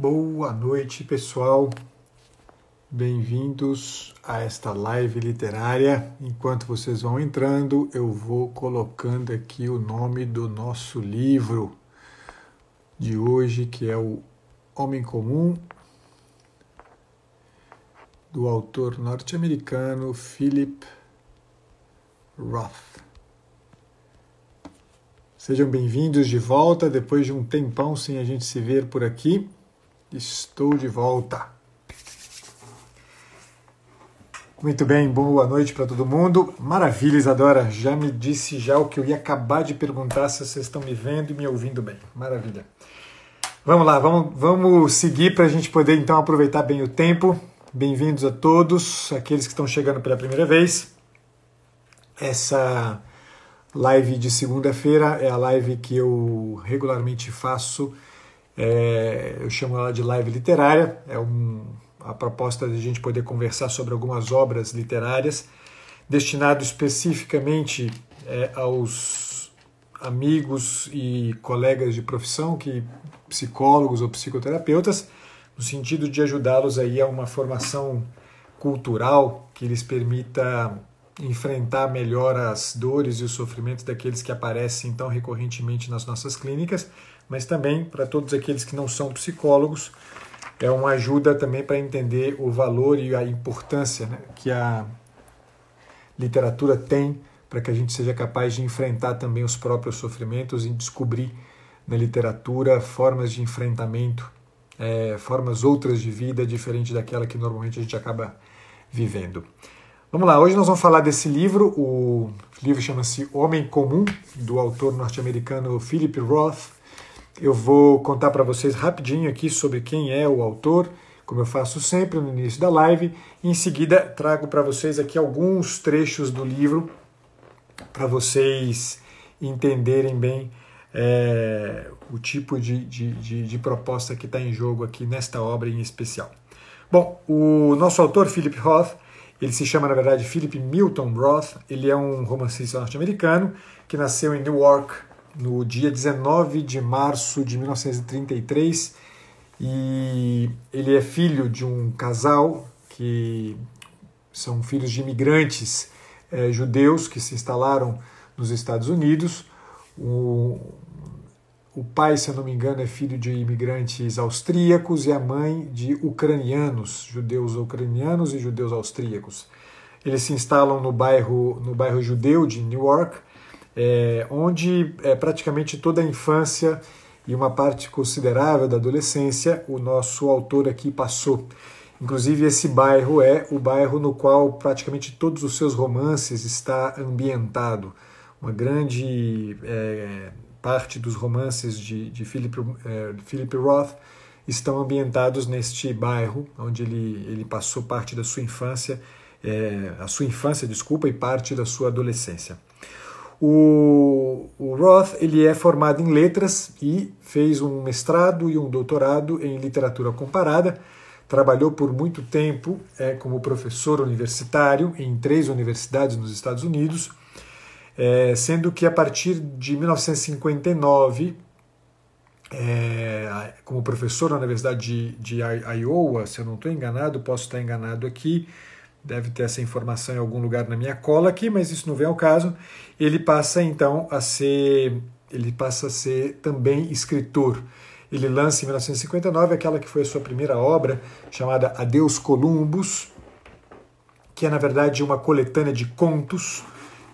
Boa noite, pessoal. Bem-vindos a esta live literária. Enquanto vocês vão entrando, eu vou colocando aqui o nome do nosso livro de hoje, que é o Homem Comum, do autor norte-americano Philip Roth. Sejam bem-vindos de volta depois de um tempão sem a gente se ver por aqui. Estou de volta. Muito bem, boa noite para todo mundo. Maravilha, Isadora. Já me disse já o que eu ia acabar de perguntar se vocês estão me vendo e me ouvindo bem. Maravilha. Vamos lá, vamos, vamos seguir para a gente poder então aproveitar bem o tempo. Bem-vindos a todos, aqueles que estão chegando pela primeira vez. Essa live de segunda-feira é a live que eu regularmente faço. É, eu chamo ela de live literária. É um, a proposta de a gente poder conversar sobre algumas obras literárias, destinado especificamente é, aos amigos e colegas de profissão, que psicólogos ou psicoterapeutas, no sentido de ajudá-los aí a uma formação cultural que lhes permita enfrentar melhor as dores e os sofrimentos daqueles que aparecem tão recorrentemente nas nossas clínicas, mas também para todos aqueles que não são psicólogos, é uma ajuda também para entender o valor e a importância né, que a literatura tem para que a gente seja capaz de enfrentar também os próprios sofrimentos e descobrir na literatura formas de enfrentamento, é, formas outras de vida diferente daquela que normalmente a gente acaba vivendo. Vamos lá, hoje nós vamos falar desse livro. O livro chama-se Homem Comum, do autor norte-americano Philip Roth. Eu vou contar para vocês rapidinho aqui sobre quem é o autor, como eu faço sempre no início da live. Em seguida, trago para vocês aqui alguns trechos do livro para vocês entenderem bem é, o tipo de, de, de, de proposta que está em jogo aqui nesta obra em especial. Bom, o nosso autor, Philip Roth, ele se chama, na verdade, Philip Milton Roth. Ele é um romancista norte-americano que nasceu em Newark no dia 19 de março de 1933 e ele é filho de um casal que são filhos de imigrantes é, judeus que se instalaram nos Estados Unidos. O, o pai, se eu não me engano, é filho de imigrantes austríacos e a mãe de ucranianos, judeus ucranianos e judeus austríacos. Eles se instalam no bairro, no bairro judeu de Newark, é, onde é, praticamente toda a infância e uma parte considerável da adolescência o nosso autor aqui passou. Inclusive esse bairro é o bairro no qual praticamente todos os seus romances está ambientado. Uma grande é, parte dos romances de, de Philip, é, Philip Roth estão ambientados neste bairro, onde ele, ele passou parte da sua infância, é, a sua infância, desculpa, e parte da sua adolescência. O, o, Roth ele é formado em letras e fez um mestrado e um doutorado em literatura comparada. Trabalhou por muito tempo é, como professor universitário em três universidades nos Estados Unidos é, sendo que a partir de 1959, é, como professor na Universidade de, de Iowa, se eu não estou enganado, posso estar enganado aqui, deve ter essa informação em algum lugar na minha cola aqui, mas isso não vem ao caso. Ele passa então a ser, ele passa a ser também escritor. Ele lança em 1959 aquela que foi a sua primeira obra, chamada Adeus Columbus, que é na verdade uma coletânea de contos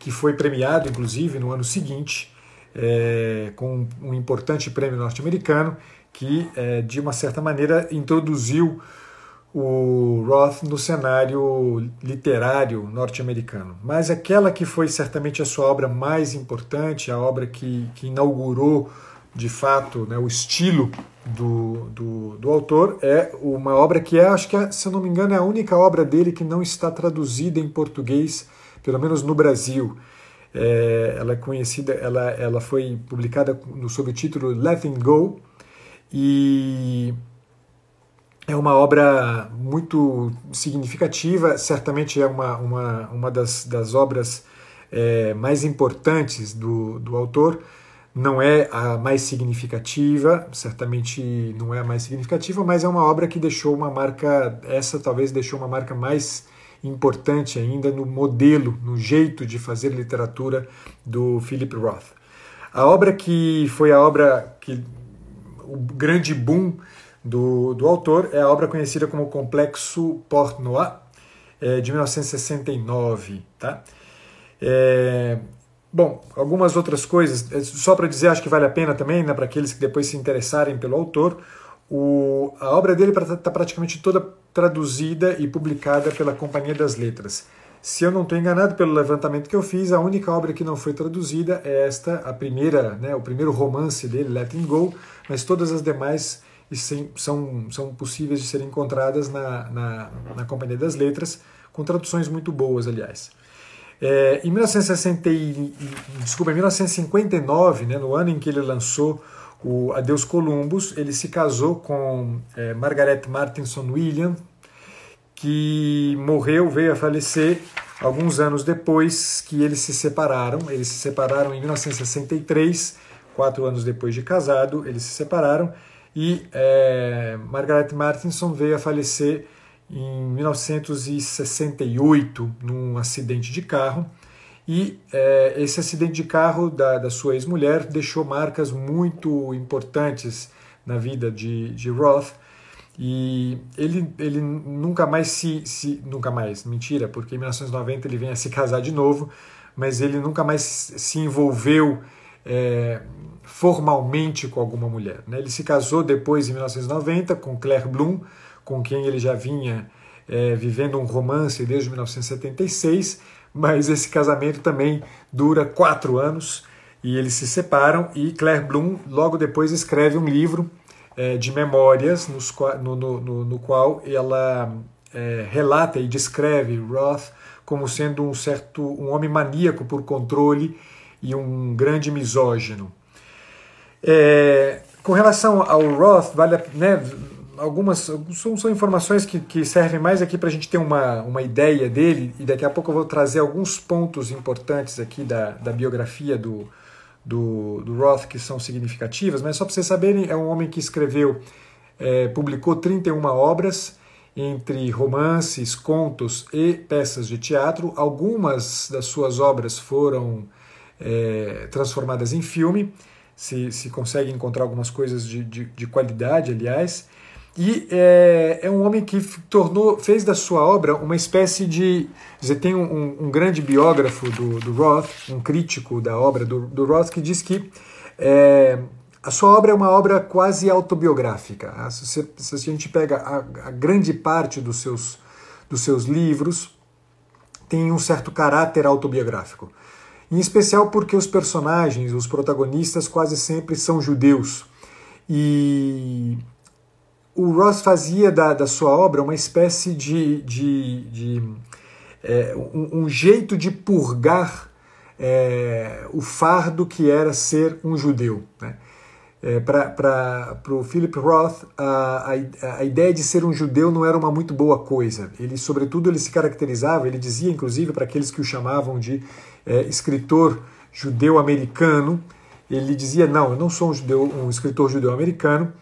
que foi premiado, inclusive, no ano seguinte, é, com um importante prêmio norte-americano, que, é, de uma certa maneira, introduziu o Roth no cenário literário norte-americano. Mas aquela que foi certamente a sua obra mais importante, a obra que, que inaugurou de fato né, o estilo do, do, do, autor, é uma obra que é, acho que, se eu não me engano, é a única obra dele que não está traduzida em português pelo menos no Brasil. É, ela é conhecida, ela, ela foi publicada no, sob o título Letting Go e é uma obra muito significativa, certamente é uma, uma, uma das, das obras é, mais importantes do, do autor, não é a mais significativa, certamente não é a mais significativa, mas é uma obra que deixou uma marca, essa talvez deixou uma marca mais importante ainda no modelo, no jeito de fazer literatura do Philip Roth. A obra que foi a obra que o grande boom do, do autor é a obra conhecida como Complexo Port-Noir, é, de 1969. Tá? É, bom, algumas outras coisas, é, só para dizer, acho que vale a pena também, né, para aqueles que depois se interessarem pelo autor, o, a obra dele está tá praticamente toda traduzida e publicada pela Companhia das Letras. Se eu não estou enganado pelo levantamento que eu fiz, a única obra que não foi traduzida é esta, a primeira, né, o primeiro romance dele, Letting Go, mas todas as demais são, são possíveis de serem encontradas na, na, na Companhia das Letras, com traduções muito boas, aliás. É, em 1960, desculpa, em 1959, né, no ano em que ele lançou o Adeus Columbus, ele se casou com é, Margaret Martinson William, que morreu, veio a falecer alguns anos depois que eles se separaram. Eles se separaram em 1963, quatro anos depois de casado, eles se separaram e é, Margaret Martinson veio a falecer em 1968 num acidente de carro. E é, esse acidente de carro da, da sua ex-mulher deixou marcas muito importantes na vida de, de Roth e ele, ele nunca mais se, se. Nunca mais, mentira, porque em 1990 ele vem a se casar de novo, mas ele nunca mais se envolveu é, formalmente com alguma mulher. Né? Ele se casou depois, em 1990, com Claire Bloom, com quem ele já vinha é, vivendo um romance desde 1976, mas esse casamento também dura quatro anos e eles se separam. E Claire Bloom, logo depois, escreve um livro é, de memórias nos, no, no, no, qual ela é, relata e descreve Roth como sendo um certo um homem maníaco por controle e um grande misógino. É, com relação ao Roth, vale né, algumas são, são informações que, que, servem mais aqui para a gente ter uma, uma ideia dele e daqui a pouco eu vou trazer alguns pontos importantes aqui da, da biografia do, do, do Roth que são significativas, mas só para vocês saberem, é um homem que escreveu, é, publicou 31 obras, entre romances, contos e peças de teatro. Algumas das suas obras foram é, transformadas em filme, se, se consegue encontrar algumas coisas de, de, de qualidade, aliás. E é, é, um homem que tornou, fez da sua obra uma espécie de. Dizer, tem um, um grande biógrafo do, do, Roth, um crítico da obra do, do Roth, que diz que é, a sua obra é uma obra quase autobiográfica. Ah, se, se a gente pega a, a, grande parte dos seus, dos seus livros, tem um certo caráter autobiográfico. Em especial porque os personagens, os protagonistas, quase sempre são judeus. E o Ross fazia da, da sua obra uma espécie de, de, de é, um, um, jeito de purgar é, o fardo que era ser um judeu. Né? É, Para o Philip Roth, a, a, a, ideia de ser um judeu não era uma muito boa coisa. Ele, sobretudo, ele se caracterizava, ele dizia, inclusive, para aqueles que o chamavam de é, escritor judeu-americano, ele dizia, não, eu não sou um, judeu, um escritor judeu-americano,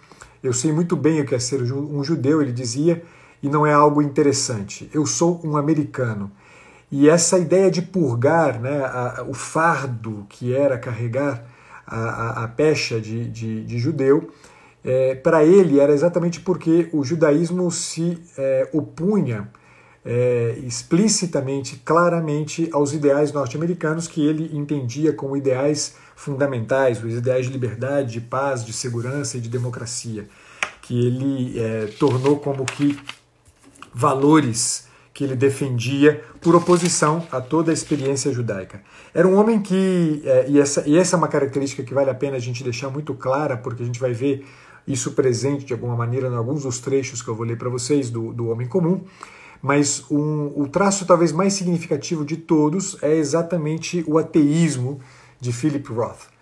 eu sei muito bem o que é ser um judeu, ele dizia, e não é algo interessante. Eu sou um americano. E essa ideia de purgar né, a, o fardo que era carregar a, a, a pecha de, de, de judeu, é, para ele era exatamente porque o judaísmo se é, opunha é, explicitamente, claramente aos ideais norte-americanos que ele entendia como ideais fundamentais, os ideais de liberdade, de paz, de segurança e de democracia, que ele é, tornou como que valores que ele defendia por oposição a toda a experiência judaica. Era um homem que, é, e, essa, e essa é uma característica que vale a pena a gente deixar muito clara, porque a gente vai ver isso presente de alguma maneira em alguns dos trechos que eu vou ler para vocês do, do Homem Comum, mas um, o traço talvez mais significativo de todos é exatamente o ateísmo de Philip Roth.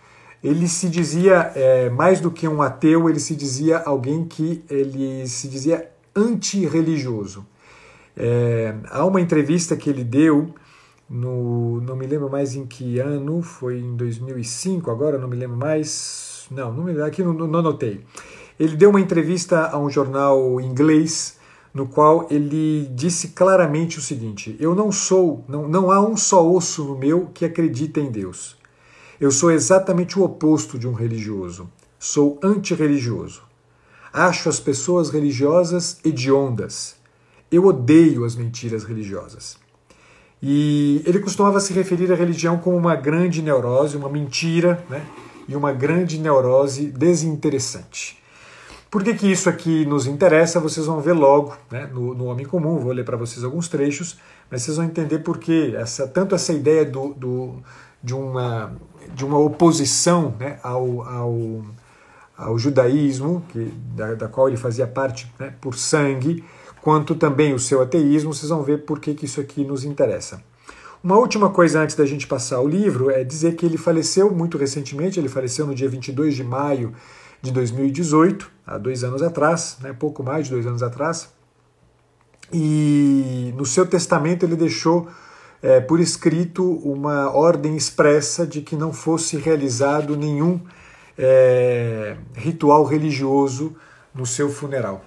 Ele se dizia, é, mais do que um ateu, ele se dizia alguém que ele se dizia antirreligioso. É, há uma entrevista que ele deu no, não me lembro mais em que ano, foi em 2005, agora não me lembro mais, não, não me aqui não, não anotei. Ele deu uma entrevista a um jornal inglês no qual ele disse claramente o seguinte: Eu não sou, não, não há um só osso no meu que acredita em Deus. Eu sou exatamente o oposto de um religioso. Sou antirreligioso. Acho as pessoas religiosas hediondas. Eu odeio as mentiras religiosas. E ele costumava se referir à religião como uma grande neurose, uma mentira, né? E uma grande neurose desinteressante. Por que, que isso aqui nos interessa? Vocês vão ver logo né, no, no Homem Comum, vou ler para vocês alguns trechos, mas vocês vão entender por que essa, tanto essa ideia do, do, de, uma, de uma oposição né, ao, ao, ao judaísmo, que, da, da qual ele fazia parte né, por sangue, quanto também o seu ateísmo, vocês vão ver por que, que isso aqui nos interessa. Uma última coisa antes da gente passar o livro é dizer que ele faleceu muito recentemente, ele faleceu no dia 22 de maio de 2018, há dois anos atrás, né, pouco mais de dois anos atrás. E no seu testamento ele deixou é, por escrito uma ordem expressa de que não fosse realizado nenhum é, ritual religioso no seu funeral.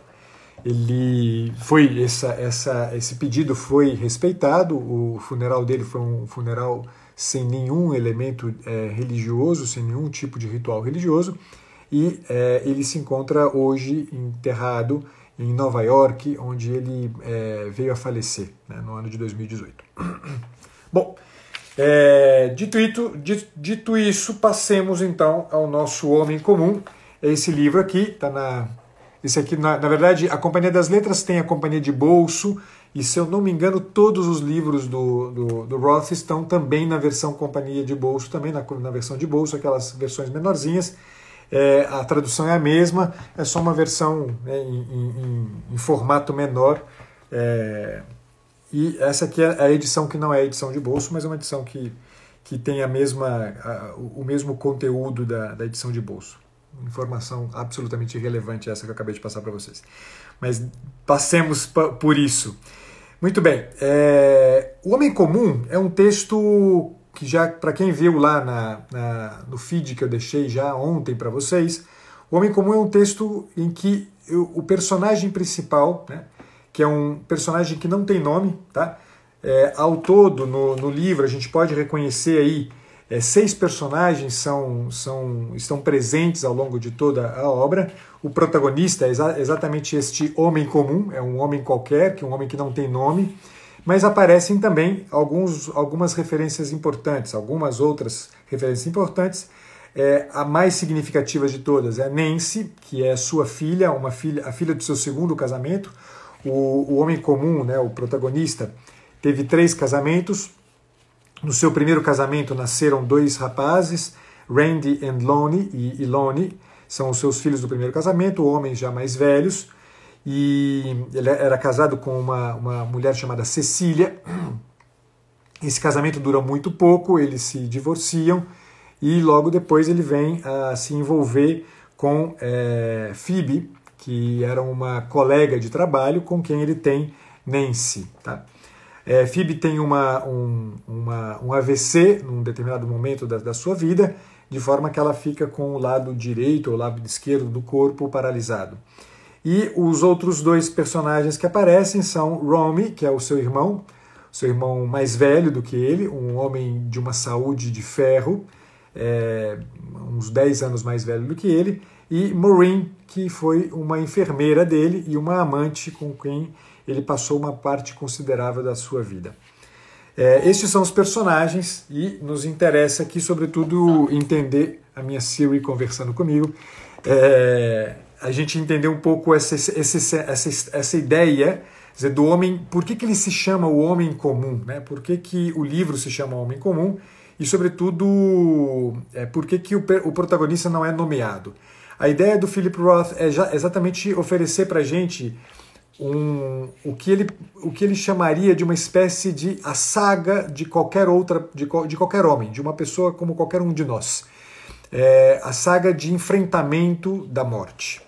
Ele foi essa, essa, esse pedido foi respeitado. O funeral dele foi um funeral sem nenhum elemento é, religioso, sem nenhum tipo de ritual religioso e é, ele se encontra hoje enterrado em Nova York, onde ele é, veio a falecer né, no ano de 2018. Bom, é, dito, dito, dito, isso, passemos então ao nosso Homem Comum. Esse livro aqui está na. Esse aqui, na, na, verdade, a Companhia das Letras tem a Companhia de Bolso, e se eu não me engano, todos os livros do, do, do Roth estão também na versão Companhia de Bolso, também na, na versão de bolso, aquelas versões menorzinhas. É, a tradução é a mesma, é só uma versão né, em, em, em, formato menor. É, e essa aqui é a edição que não é edição de bolso, mas é uma edição que, que tem a mesma, a, o mesmo conteúdo da, da edição de bolso. Informação absolutamente irrelevante essa que eu acabei de passar para vocês. Mas passemos por isso. Muito bem. É, o Homem Comum é um texto que já para quem viu lá na, na, no feed que eu deixei já ontem para vocês, o Homem Comum é um texto em que eu, o personagem principal, né, que é um personagem que não tem nome, tá? É, ao todo no, no, livro a gente pode reconhecer aí é, seis personagens são, são, estão presentes ao longo de toda a obra. O protagonista é exa exatamente este homem comum, é um homem qualquer, que é um homem que não tem nome. Mas aparecem também alguns, algumas referências importantes, algumas outras referências importantes. É, a mais significativa de todas é a Nancy, que é sua filha, uma filha, a filha do seu segundo casamento. O, o homem comum, né, o protagonista, teve três casamentos. No seu primeiro casamento nasceram dois rapazes, Randy and Lonnie, e, e Lonnie são os seus filhos do primeiro casamento, homens já mais velhos e ele era casado com uma, uma mulher chamada Cecília. Esse casamento dura muito pouco, eles se divorciam e logo depois ele vem a se envolver com é, Phoebe, que era uma colega de trabalho com quem ele tem Nancy. Tá? É, Phoebe tem uma, um, uma, um AVC num determinado momento da, da sua vida, de forma que ela fica com o lado direito ou lado esquerdo do corpo paralisado. E os outros dois personagens que aparecem são Romy, que é o seu irmão, seu irmão mais velho do que ele, um homem de uma saúde de ferro, é, uns 10 anos mais velho do que ele, e Maureen, que foi uma enfermeira dele e uma amante com quem ele passou uma parte considerável da sua vida. É, estes são os personagens e nos interessa aqui, sobretudo, entender a minha Siri conversando comigo. É, a gente entender um pouco essa, essa, essa, essa ideia dizer, do homem, por que, que ele se chama o homem comum, né? por que, que o livro se chama Homem Comum e, sobretudo, é, por que, que o, o protagonista não é nomeado. A ideia do Philip Roth é já, exatamente oferecer para a gente um, o, que ele, o que ele chamaria de uma espécie de a saga de qualquer outra, de, de qualquer homem, de uma pessoa como qualquer um de nós. É, a saga de enfrentamento da morte.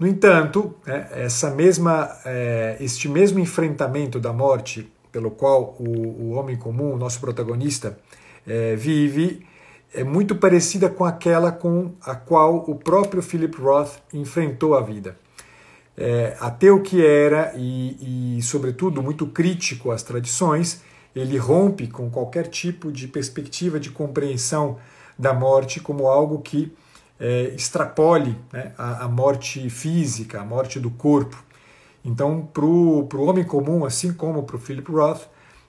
No entanto, é, essa mesma, é, este mesmo enfrentamento da morte pelo qual o, homem comum, o nosso protagonista, é, vive, é muito parecida com aquela com a qual o próprio Philip Roth enfrentou a vida. Ateu que era e, e, sobretudo, muito crítico às tradições, ele rompe com qualquer tipo de perspectiva de compreensão da morte como algo que é, extrapole né, a, a, morte física, a morte do corpo. Então, para o homem comum, assim como para o Philip Roth,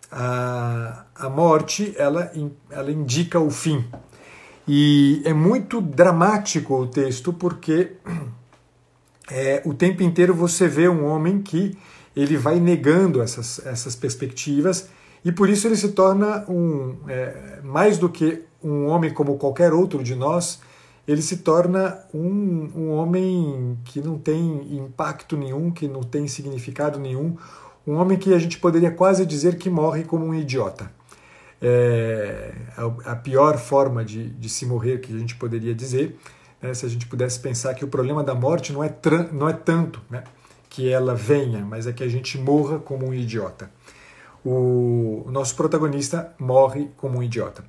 a, a morte ela, ela indica o fim. E é muito dramático o texto porque é, o tempo inteiro você vê um homem que ele vai negando essas, essas perspectivas e por isso ele se torna um é, mais do que um homem como qualquer outro de nós, ele se torna um, um homem que não tem impacto nenhum, que não tem significado nenhum, um homem que a gente poderia quase dizer que morre como um idiota. É a, pior forma de, de se morrer que a gente poderia dizer, né, se a gente pudesse pensar que o problema da morte não é, não é tanto né, que ela venha, mas é que a gente morra como um idiota. O, o nosso protagonista morre como um idiota.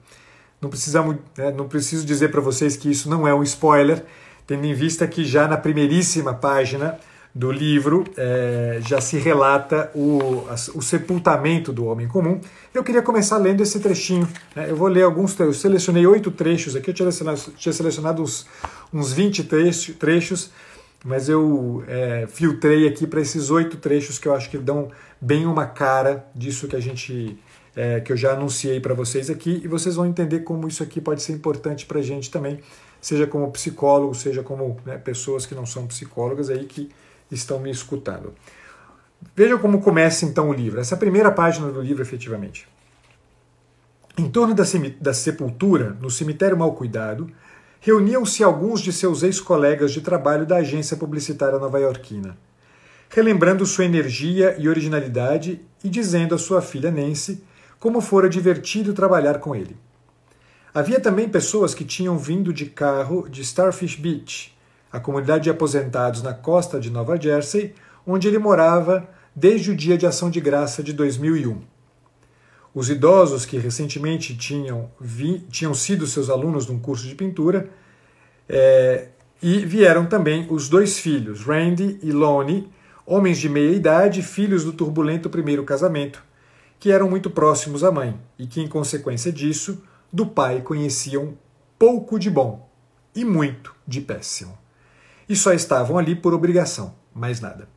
Não, precisamos, né, não preciso dizer para vocês que isso não é um spoiler, tendo em vista que já na primeiríssima página do livro é, já se relata o, o sepultamento do homem comum. Eu queria começar lendo esse trechinho. Né? Eu vou ler alguns. Eu selecionei oito trechos aqui, eu tinha selecionado, tinha selecionado uns, uns 20 trechos, mas eu é, filtrei aqui para esses oito trechos que eu acho que dão bem uma cara disso que a gente é, que eu já anunciei para vocês aqui, e vocês vão entender como isso aqui pode ser importante para a gente também, seja como psicólogo, seja como né, pessoas que não são psicólogas aí que estão me escutando. Vejam como começa então o livro, essa primeira página do livro, efetivamente. Em torno da, da sepultura, no cemitério mal cuidado, reuniam-se alguns de seus ex-colegas de trabalho da agência publicitária nova-iorquina, relembrando sua energia e originalidade e dizendo à sua filha Nancy como fora divertido trabalhar com ele. Havia também pessoas que tinham vindo de carro de Starfish Beach, a comunidade de aposentados na costa de Nova Jersey, onde ele morava desde o dia de ação de graça de 2001. Os idosos que recentemente tinham, vi, tinham sido seus alunos num curso de pintura, é, e vieram também os dois filhos, Randy e Lonnie, homens de meia idade, filhos do turbulento primeiro casamento, que eram muito próximos à mãe e que, em consequência disso, do pai conheciam pouco de bom e muito de péssimo. E só estavam ali por obrigação, mais nada.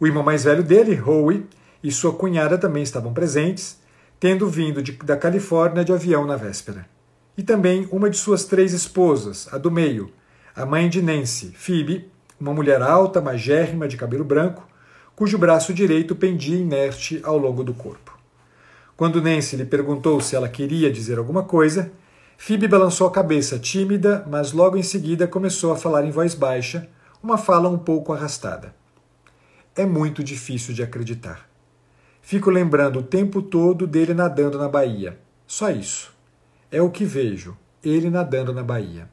O irmão mais velho dele, Howie, e sua cunhada também estavam presentes, tendo vindo de, da Califórnia de avião na véspera. E também uma de suas três esposas, a do meio, a mãe de Nancy, Phoebe, uma mulher alta, magérrima, de cabelo branco, cujo braço direito pendia inerte ao longo do corpo. Quando Nancy lhe perguntou se ela queria dizer alguma coisa, Phoebe balançou a cabeça tímida, mas logo em seguida começou a falar em voz baixa, uma fala um pouco arrastada. É muito difícil de acreditar. Fico lembrando o tempo todo dele nadando na Bahia. Só isso. É o que vejo, ele nadando na Bahia.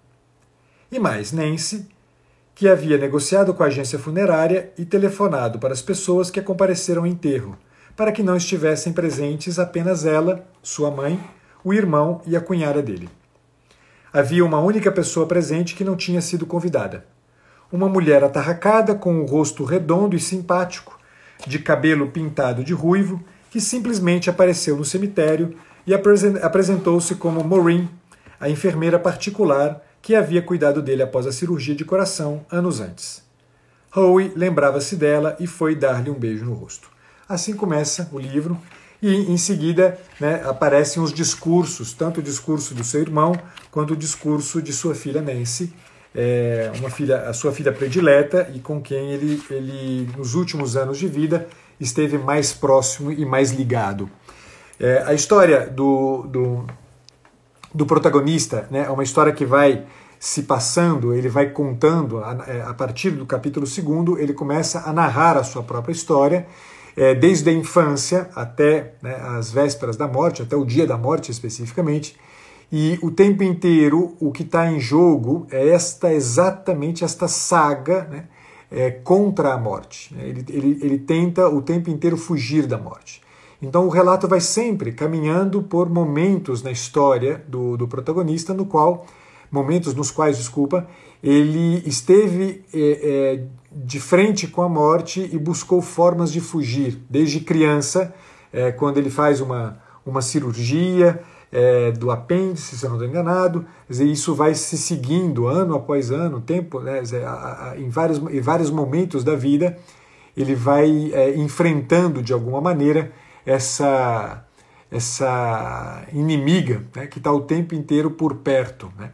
E mais, Nancy, que havia negociado com a agência funerária e telefonado para as pessoas que compareceram ao enterro, para que não estivessem presentes apenas ela, sua mãe, o irmão e a cunhada dele. Havia uma única pessoa presente que não tinha sido convidada. Uma mulher atarracada com o rosto redondo e simpático, de cabelo pintado de ruivo, que simplesmente apareceu no cemitério e apresentou-se como Maureen, a enfermeira particular que havia cuidado dele após a cirurgia de coração anos antes. Howe lembrava-se dela e foi dar-lhe um beijo no rosto. Assim começa o livro, e em seguida né, aparecem os discursos, tanto o discurso do seu irmão quanto o discurso de sua filha Nancy, é, uma filha, a sua filha predileta e com quem ele, ele, nos últimos anos de vida, esteve mais próximo e mais ligado. É, a história do, do do protagonista, né? É uma história que vai se passando, ele vai contando, a, é, a partir do capítulo segundo, ele começa a narrar a sua própria história, é, desde a infância até né, as vésperas da morte, até o dia da morte especificamente, e o tempo inteiro o que está em jogo é esta exatamente esta saga né, é, contra a morte. Ele, ele, ele tenta o tempo inteiro fugir da morte. Então o relato vai sempre caminhando por momentos na história do, do protagonista, no qual momentos nos quais, desculpa, ele esteve é, é, de frente com a morte e buscou formas de fugir, desde criança, é, quando ele faz uma, uma cirurgia é, do apêndice, se eu não estou enganado, isso vai se seguindo ano após ano, tempo, né, em, vários, em vários momentos da vida, ele vai é, enfrentando de alguma maneira essa, essa inimiga né, que está o tempo inteiro por perto. Né?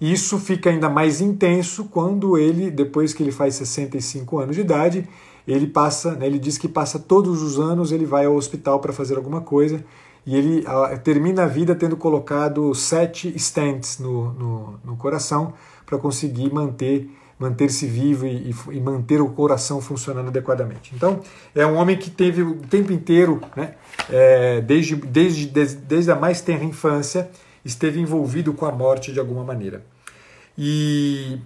E isso fica ainda mais intenso quando ele, depois que ele faz 65 anos de idade, ele passa, né, ele diz que passa todos os anos, ele vai ao hospital para fazer alguma coisa e ele a, termina a vida tendo colocado sete stents no, no, no coração para conseguir manter manter-se vivo e, e, manter o coração funcionando adequadamente. Então, é um homem que teve o tempo inteiro, né, é, desde, desde, desde, desde a mais tenra infância, esteve envolvido com a morte de alguma maneira. E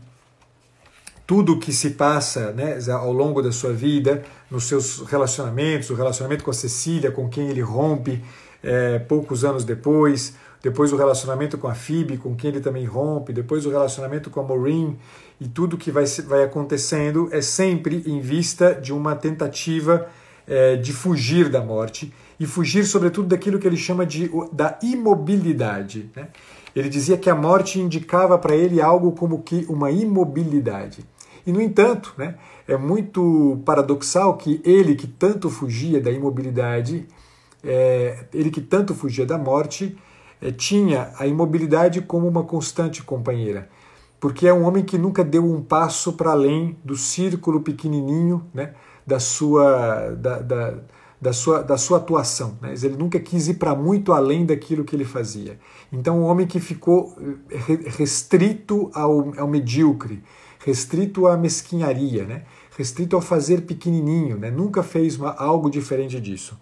tudo que se passa né, ao longo da sua vida, nos seus relacionamentos, o relacionamento com a Cecília, com quem ele rompe é, poucos anos depois, depois o relacionamento com a Phoebe, com quem ele também rompe, depois o relacionamento com a Maureen, e tudo que vai, vai acontecendo é sempre em vista de uma tentativa é, de fugir da morte e fugir, sobretudo, daquilo que ele chama de da imobilidade. Né? Ele dizia que a morte indicava para ele algo como que uma imobilidade. E, no entanto, né, é muito paradoxal que ele, que tanto fugia da imobilidade, é, ele que tanto fugia da morte, tinha a imobilidade como uma constante companheira. Porque é um homem que nunca deu um passo para além do círculo pequenininho né, da sua. Da, da, da sua, da sua atuação. Né? Ele nunca quis ir para muito além daquilo que ele fazia. Então, um homem que ficou eh, restrito ao, ao medíocre, restrito à mesquinharia, né? restrito ao fazer pequenininho, né? nunca fez uma, algo diferente disso.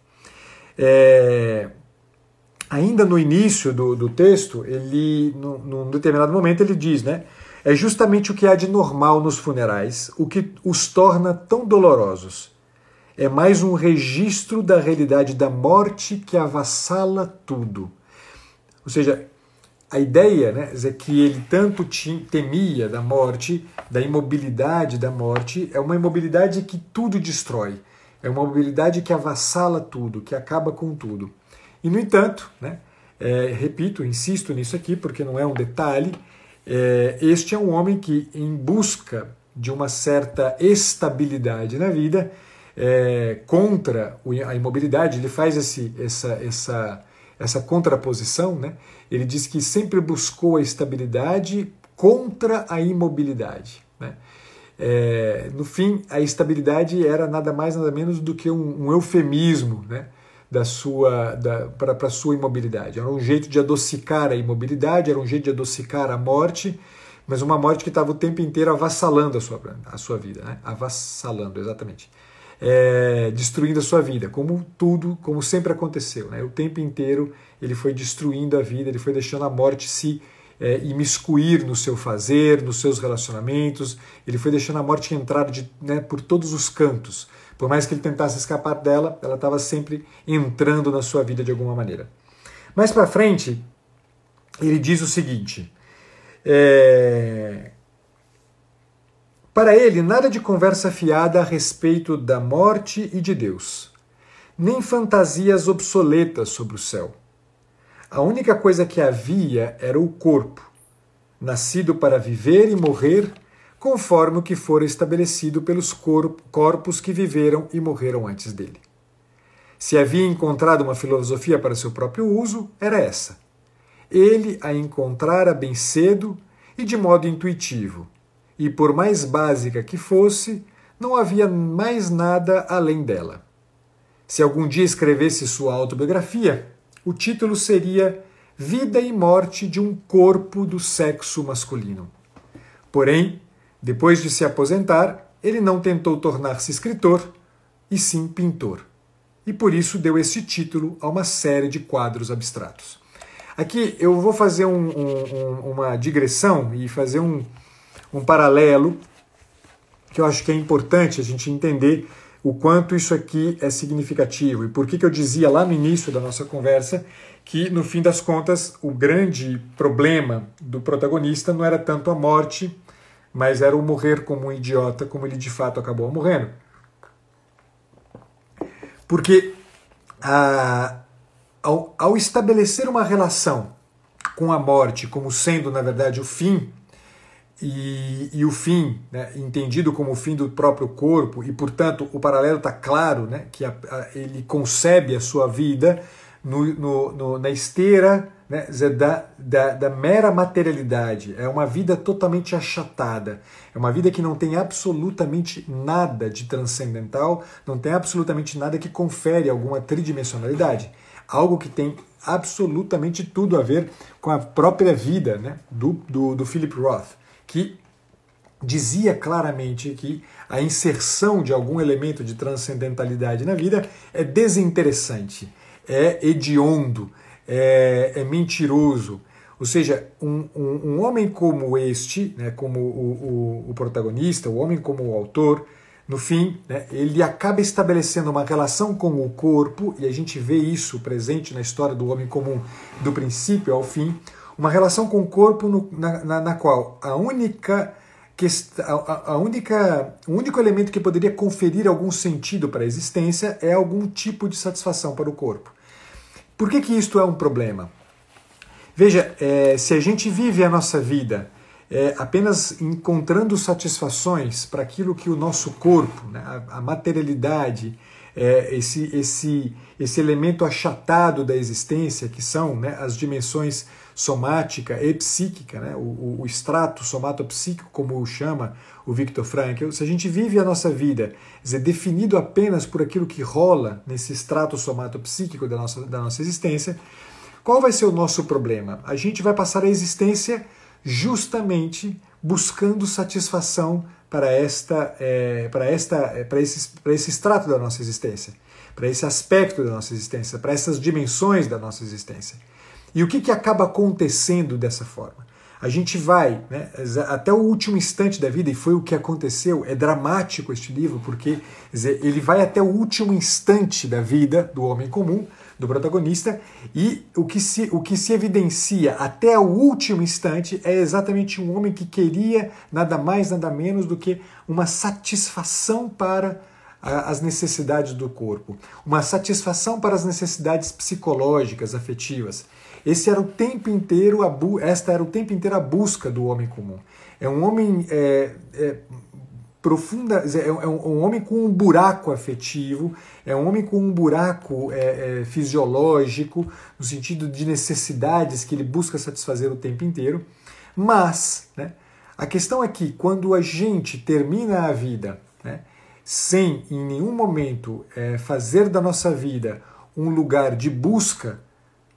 É, ainda no início do, do texto, ele, num, num determinado momento, ele diz, né? É justamente o que há de normal nos funerais, o que os torna tão dolorosos é mais um registro da realidade da morte que avassala tudo. Ou seja, a ideia né, é que ele tanto temia da morte, da imobilidade da morte, é uma imobilidade que tudo destrói. É uma imobilidade que avassala tudo, que acaba com tudo. E, no entanto, né, é, repito, insisto nisso aqui porque não é um detalhe, é, este é um homem que, em busca de uma certa estabilidade na vida, é, contra a imobilidade, ele faz esse, essa, essa, essa contraposição, né? ele diz que sempre buscou a estabilidade contra a imobilidade. Né? É, no fim, a estabilidade era nada mais nada menos do que um, um eufemismo né? Da sua para a sua imobilidade. Era um jeito de adocicar a imobilidade, era um jeito de adocicar a morte, mas uma morte que estava o tempo inteiro avassalando a sua, a sua vida, né? avassalando, exatamente é, destruindo a sua vida, como tudo, como sempre aconteceu. Né? O tempo inteiro ele foi destruindo a vida, ele foi deixando a morte se é, imiscuir no seu fazer, nos seus relacionamentos, ele foi deixando a morte entrar de, né, por todos os cantos. Por mais que ele tentasse escapar dela, ela estava sempre entrando na sua vida de alguma maneira. Mais para frente, ele diz o seguinte: é, para ele, nada de conversa fiada a respeito da morte e de Deus, nem fantasias obsoletas sobre o céu. A única coisa que havia era o corpo, nascido para viver e morrer, conforme o que fora estabelecido pelos corpos que viveram e morreram antes dele. Se havia encontrado uma filosofia para seu próprio uso, era essa. Ele a encontrara bem cedo e de modo intuitivo e por mais básica que fosse, não havia mais nada além dela. Se algum dia escrevesse sua autobiografia, o título seria Vida e Morte de um Corpo do Sexo Masculino. Porém, depois de se aposentar, ele não tentou tornar-se escritor, e sim pintor. E por isso deu esse título a uma série de quadros abstratos. Aqui eu vou fazer um, um, uma digressão e fazer um, um paralelo que eu acho que é importante a gente entender o quanto isso aqui é significativo e por que, que eu dizia lá no início da nossa conversa que, no fim das contas, o grande problema do protagonista não era tanto a morte, mas era o morrer como um idiota, como ele de fato acabou morrendo. Porque a, ao, ao estabelecer uma relação com a morte como sendo, na verdade, o fim, e, e, o fim, né, entendido como o fim do próprio corpo, e portanto o paralelo está claro, né, que a, a, ele concebe a sua vida no, no, no, na esteira né, da, da, da, mera materialidade. É uma vida totalmente achatada. É uma vida que não tem absolutamente nada de transcendental, não tem absolutamente nada que confere alguma tridimensionalidade. Algo que tem absolutamente tudo a ver com a própria vida né, do, do, do Philip Roth, que dizia claramente que a inserção de algum elemento de transcendentalidade na vida é desinteressante é hediondo, é, é mentiroso. Ou seja, um, um, um homem como este, né, como o, o, o, protagonista, o homem como o autor, no fim, né, ele acaba estabelecendo uma relação com o corpo, e a gente vê isso presente na história do homem comum, do princípio ao fim, uma relação com o corpo no, na, na, na, qual a única a, a única, o único elemento que poderia conferir algum sentido para a existência é algum tipo de satisfação para o corpo. Por que, que isto é um problema? Veja, é, se a gente vive a nossa vida é, apenas encontrando satisfações para aquilo que o nosso corpo, né, a, a, materialidade, é, esse, esse, esse elemento achatado da existência, que são né, as dimensões somática e psíquica, né, o, o extrato somatopsíquico, como o chama o Viktor Frankl, se a gente vive a nossa vida dizer, definido apenas por aquilo que rola nesse extrato somatopsíquico da nossa, da nossa existência, qual vai ser o nosso problema? A gente vai passar a existência justamente buscando satisfação para esta, é, para esta, é, para esse, para esse extrato da nossa existência, para esse aspecto da nossa existência, para essas dimensões da nossa existência. E o que, que acaba acontecendo dessa forma? A gente vai né, até o último instante da vida, e foi o que aconteceu. É dramático este livro, porque dizer, ele vai até o último instante da vida do homem comum, do protagonista, e o que, se, o que se evidencia até o último instante é exatamente um homem que queria nada mais, nada menos do que uma satisfação para as necessidades do corpo, uma satisfação para as necessidades psicológicas, afetivas. Esse era o tempo inteiro a esta era o tempo inteiro a busca do homem comum. É um homem é, é, profunda, é, um, é um, homem com um buraco afetivo, é um homem com um buraco é, é, fisiológico, no sentido de necessidades que ele busca satisfazer o tempo inteiro. Mas né, a questão é que quando a gente termina a vida né, sem em nenhum momento é, fazer da nossa vida um lugar de busca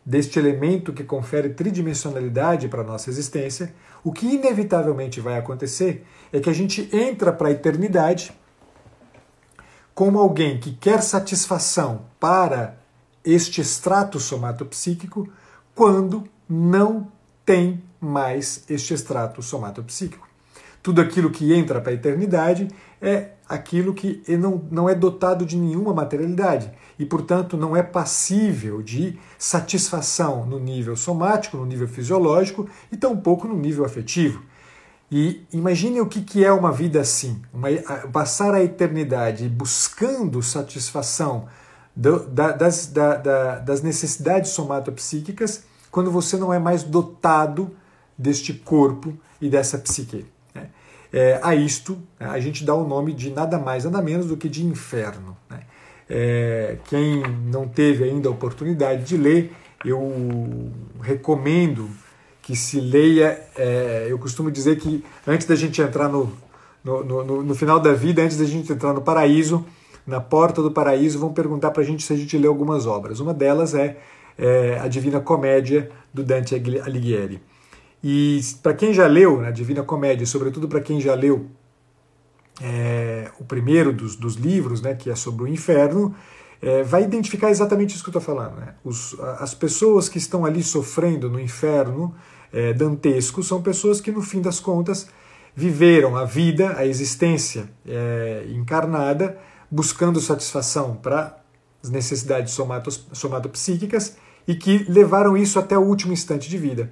deste elemento que confere tridimensionalidade para a nossa existência, o que inevitavelmente vai acontecer é que a gente entra para a eternidade como alguém que quer satisfação para este extrato somatopsíquico quando não tem mais este extrato somatopsíquico. Tudo aquilo que entra para a eternidade é aquilo que não, não é dotado de nenhuma materialidade e, portanto, não é passível de satisfação no nível somático, no nível fisiológico e tampouco no nível afetivo. E imagine o que é uma vida assim: uma, passar a eternidade buscando satisfação das, da, da, das necessidades somatopsíquicas quando você não é mais dotado deste corpo e dessa psique. É, a isto né, a gente dá o nome de nada mais, nada menos do que de inferno. Né? É, quem não teve ainda a oportunidade de ler, eu recomendo que se leia. É, eu costumo dizer que antes da gente entrar no, no, no, no, final da vida, antes da gente entrar no paraíso, na porta do paraíso, vão perguntar para a gente se a gente lê algumas obras. Uma delas é, é a Divina Comédia do Dante Alighieri. E para quem já leu a Divina Comédia, sobretudo para quem já leu é, o primeiro dos, dos, livros, né, que é sobre o inferno, é, vai identificar exatamente isso que eu estou falando. Né? Os, as pessoas que estão ali sofrendo no inferno é, dantesco são pessoas que, no fim das contas, viveram a vida, a existência é, encarnada buscando satisfação para as necessidades somatos, somatopsíquicas e que levaram isso até o último instante de vida.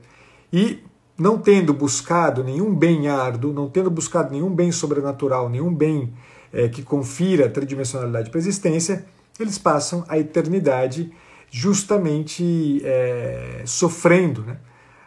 E não tendo buscado nenhum bem árduo, não tendo buscado nenhum bem sobrenatural, nenhum bem é, que confira tridimensionalidade para a existência, eles passam a eternidade justamente é, sofrendo né,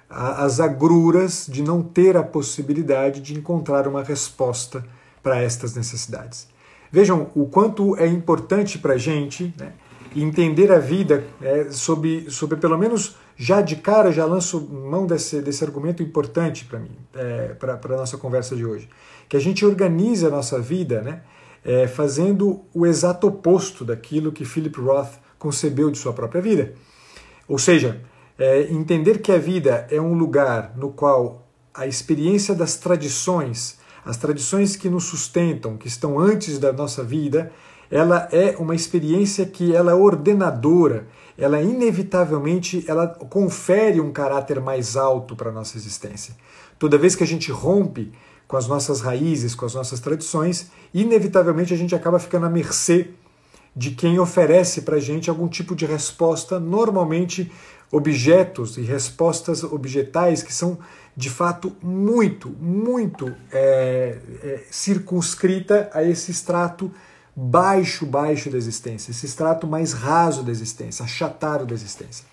as agruras de não ter a possibilidade de encontrar uma resposta para estas necessidades. Vejam o quanto é importante para a gente né, entender a vida é, sob, sob, pelo menos já de cara, já lanço mão desse, desse argumento importante para mim, é, para a nossa conversa de hoje. Que a gente organize a nossa vida né, é, fazendo o exato oposto daquilo que Philip Roth concebeu de sua própria vida. Ou seja, é, entender que a vida é um lugar no qual a experiência das tradições as tradições que nos sustentam, que estão antes da nossa vida, ela é uma experiência que ela é ordenadora, ela inevitavelmente ela confere um caráter mais alto para a nossa existência. Toda vez que a gente rompe com as nossas raízes, com as nossas tradições, inevitavelmente a gente acaba ficando à mercê de quem oferece para a gente algum tipo de resposta, normalmente objetos e respostas objetais que são de fato muito, muito é, é, circunscrita a esse extrato baixo, baixo da existência, esse extrato mais raso da existência, achatado da existência.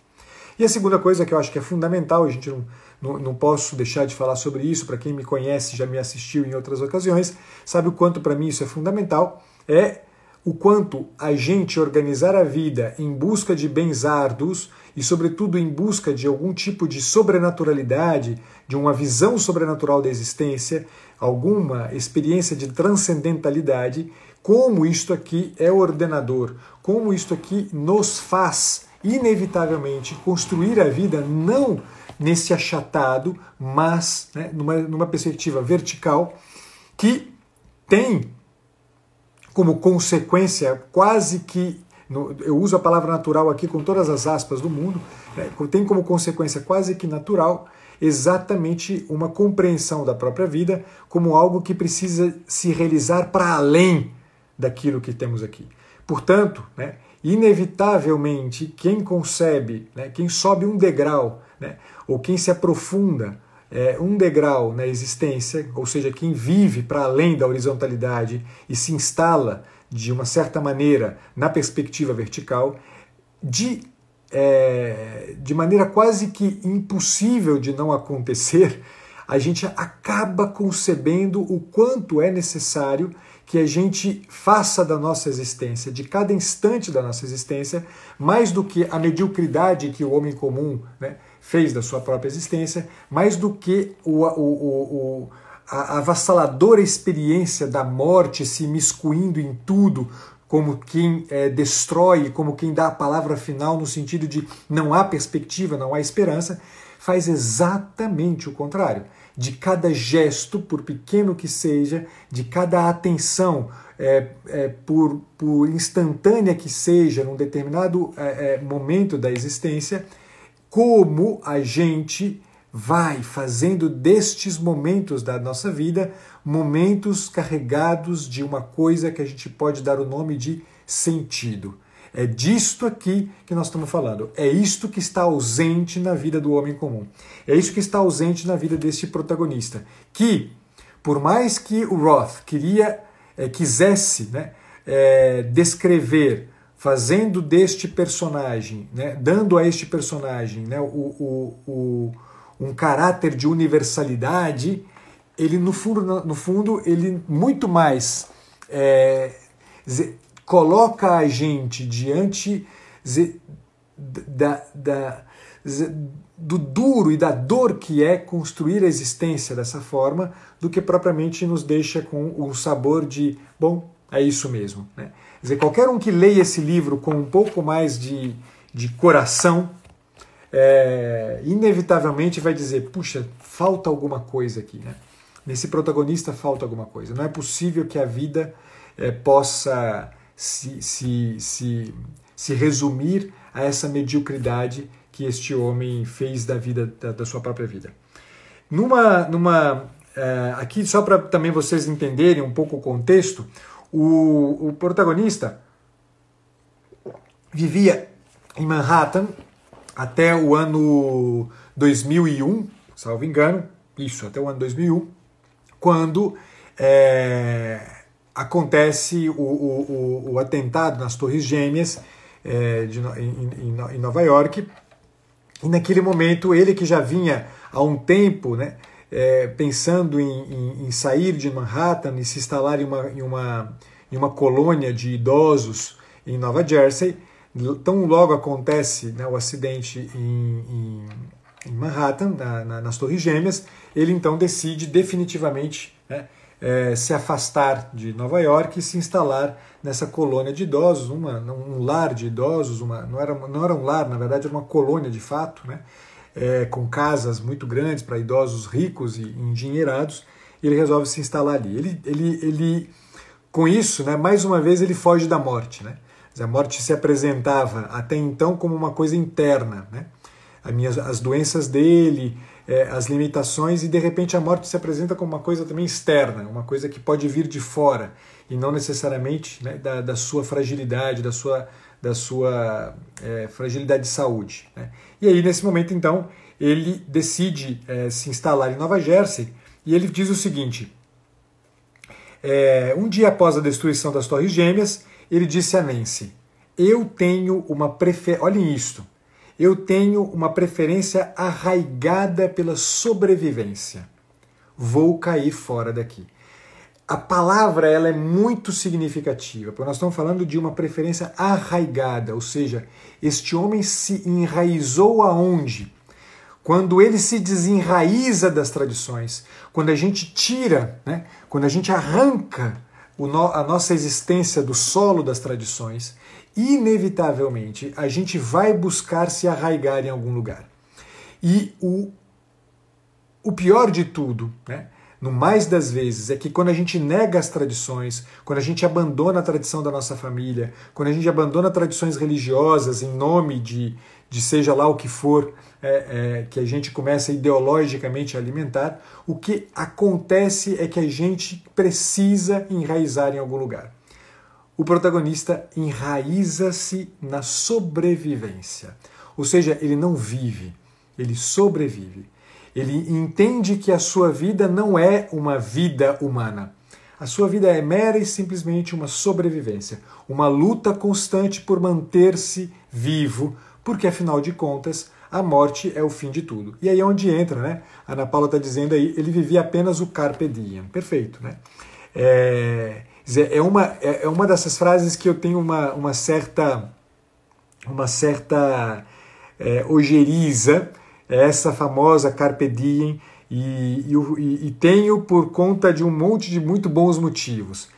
E a segunda coisa que eu acho que é fundamental, a gente não, não, não posso deixar de falar sobre isso, para quem me conhece, já me assistiu em outras ocasiões, sabe o quanto para mim isso é fundamental, é o quanto a gente organizar a vida em busca de bens árduos e, sobretudo, em busca de algum tipo de sobrenaturalidade, de uma visão sobrenatural da existência, alguma experiência de transcendentalidade, como isto aqui é ordenador, como isto aqui nos faz, inevitavelmente, construir a vida não nesse achatado, mas né, numa, numa perspectiva vertical que tem como consequência quase que eu uso a palavra natural aqui com todas as aspas do mundo, né, tem como consequência quase que natural exatamente uma compreensão da própria vida como algo que precisa se realizar para além daquilo que temos aqui. Portanto, né, inevitavelmente, quem concebe, né, quem sobe um degrau, né, ou quem se aprofunda é, um degrau na existência, ou seja, quem vive para além da horizontalidade e se instala de uma certa maneira na perspectiva vertical, de, é, de maneira quase que impossível de não acontecer, a gente acaba concebendo o quanto é necessário que a gente faça da nossa existência, de cada instante da nossa existência, mais do que a mediocridade que o homem comum né, fez da sua própria existência, mais do que o, o, o, a avassaladora experiência da morte se miscuindo em tudo, como quem é, destrói, como quem dá a palavra final no sentido de não há perspectiva, não há esperança, faz exatamente o contrário. De cada gesto, por pequeno que seja, de cada atenção, é, é, por, por instantânea que seja, num determinado é, é momento da existência, como a gente vai fazendo destes momentos da nossa vida momentos carregados de uma coisa que a gente pode dar o nome de sentido. É disto aqui que nós estamos falando. É isto que está ausente na vida do homem comum. É isso que está ausente na vida deste protagonista. Que, por mais que o Roth queria, é, quisesse né, é, descrever fazendo deste personagem, né, dando a este personagem né, o, o, o, um caráter de universalidade, ele no fundo, no fundo ele muito mais é, coloca a gente diante da, da, do duro e da dor que é construir a existência dessa forma, do que propriamente nos deixa com o sabor de, bom, é isso mesmo. Né? Quer dizer, qualquer um que leia esse livro com um pouco mais de, de coração, é, inevitavelmente vai dizer: puxa, falta alguma coisa aqui. Né? Nesse protagonista falta alguma coisa. Não é possível que a vida é, possa se, se, se, se resumir a essa mediocridade que este homem fez da vida da, da sua própria vida. Numa, numa é, aqui só para também vocês entenderem um pouco o contexto, o, o protagonista vivia em Manhattan até o ano 2001, salvo engano, isso, até o ano 2001, quando é, acontece o, o, o, atentado nas Torres Gêmeas é, de, em, em, Nova York. E naquele momento, ele que já vinha há um tempo né, é, pensando em, em, em, sair de Manhattan e se instalar em uma, em, uma, em uma colônia de idosos em Nova Jersey, tão logo acontece né, o acidente em, em Manhattan, na, na, nas Torres Gêmeas, ele então decide definitivamente né, é, se afastar de Nova York e se instalar nessa colônia de idosos, uma, um lar de idosos, uma, não, era, não era um lar, na verdade era uma colônia de fato, né, é, com casas muito grandes para idosos ricos e endinheirados, e ele resolve se instalar ali. Ele, ele, ele, com isso, né, mais uma vez, ele foge da morte. Né? A morte se apresentava até então como uma coisa interna. Né? as doenças dele, é, as limitações, e de repente a morte se apresenta como uma coisa também externa, uma coisa que pode vir de fora, e não necessariamente né, da, da, sua fragilidade, da sua, da sua é, fragilidade de saúde. Né? E aí, nesse momento, então, ele decide é, se instalar em Nova Jersey e ele diz o seguinte: é, um dia após a destruição das Torres Gêmeas, ele disse a Nancy: Eu tenho uma preferência. Olhem isto eu tenho uma preferência arraigada pela sobrevivência. Vou cair fora daqui. A palavra ela é muito significativa, porque nós estamos falando de uma preferência arraigada, ou seja, este homem se enraizou aonde? Quando ele se desenraiza das tradições, quando a gente tira, né, quando a gente arranca a nossa existência do solo das tradições, inevitavelmente a gente vai buscar se arraigar em algum lugar. E o, o pior de tudo, né? no mais das vezes, é que quando a gente nega as tradições, quando a gente abandona a tradição da nossa família, quando a gente abandona tradições religiosas em nome de, de seja lá o que for é, é, que a gente começa ideologicamente a alimentar, o que acontece é que a gente precisa enraizar em algum lugar o protagonista enraiza-se na sobrevivência. Ou seja, ele não vive, ele sobrevive. Ele entende que a sua vida não é uma vida humana. A sua vida é mera e simplesmente uma sobrevivência, uma luta constante por manter-se vivo, porque afinal de contas, a morte é o fim de tudo. E aí é onde entra, né? A Ana Paula está dizendo aí, ele vivia apenas o carpe diem. Perfeito, né? É, dizer, é uma, é, é uma dessas frases que eu tenho uma, uma certa, uma certa é, ojeriza, é essa famosa Carpe Diem, e, e, e tenho por conta de um monte de muito bons motivos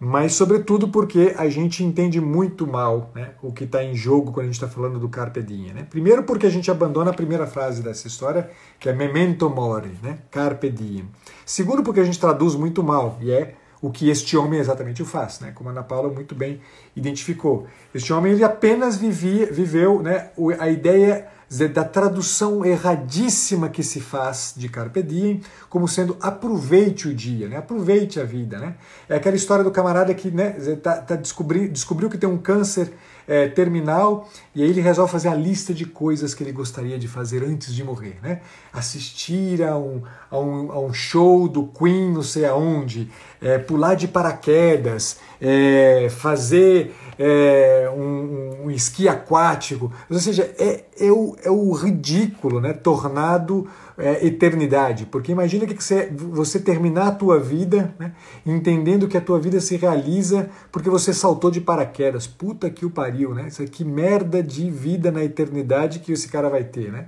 mas sobretudo porque a gente entende muito mal né, o que está em jogo quando a gente está falando do Carpe Diem. Né? Primeiro porque a gente abandona a primeira frase dessa história, que é Memento Mori, né? Carpe Diem. Segundo porque a gente traduz muito mal, e é o que este homem exatamente o faz, né? como Ana Paula muito bem identificou. Este homem ele apenas vivia, viveu né, a ideia da tradução erradíssima que se faz de Carpe Diem como sendo aproveite o dia, né? aproveite a vida. Né? É aquela história do camarada que né, tá, tá descobri, descobriu que tem um câncer é, terminal e aí ele resolve fazer a lista de coisas que ele gostaria de fazer antes de morrer. Né? Assistir a um, a um, a um show do Queen não sei aonde, é, pular de paraquedas, é, fazer é, um, um, esqui aquático, ou seja, é, é, o, é o ridículo né, tornado é, eternidade, porque imagina que você, você terminar a tua vida né, entendendo que a tua vida se realiza porque você saltou de paraquedas, puta que o pariu, né? Isso que merda de vida na eternidade que esse cara vai ter, né?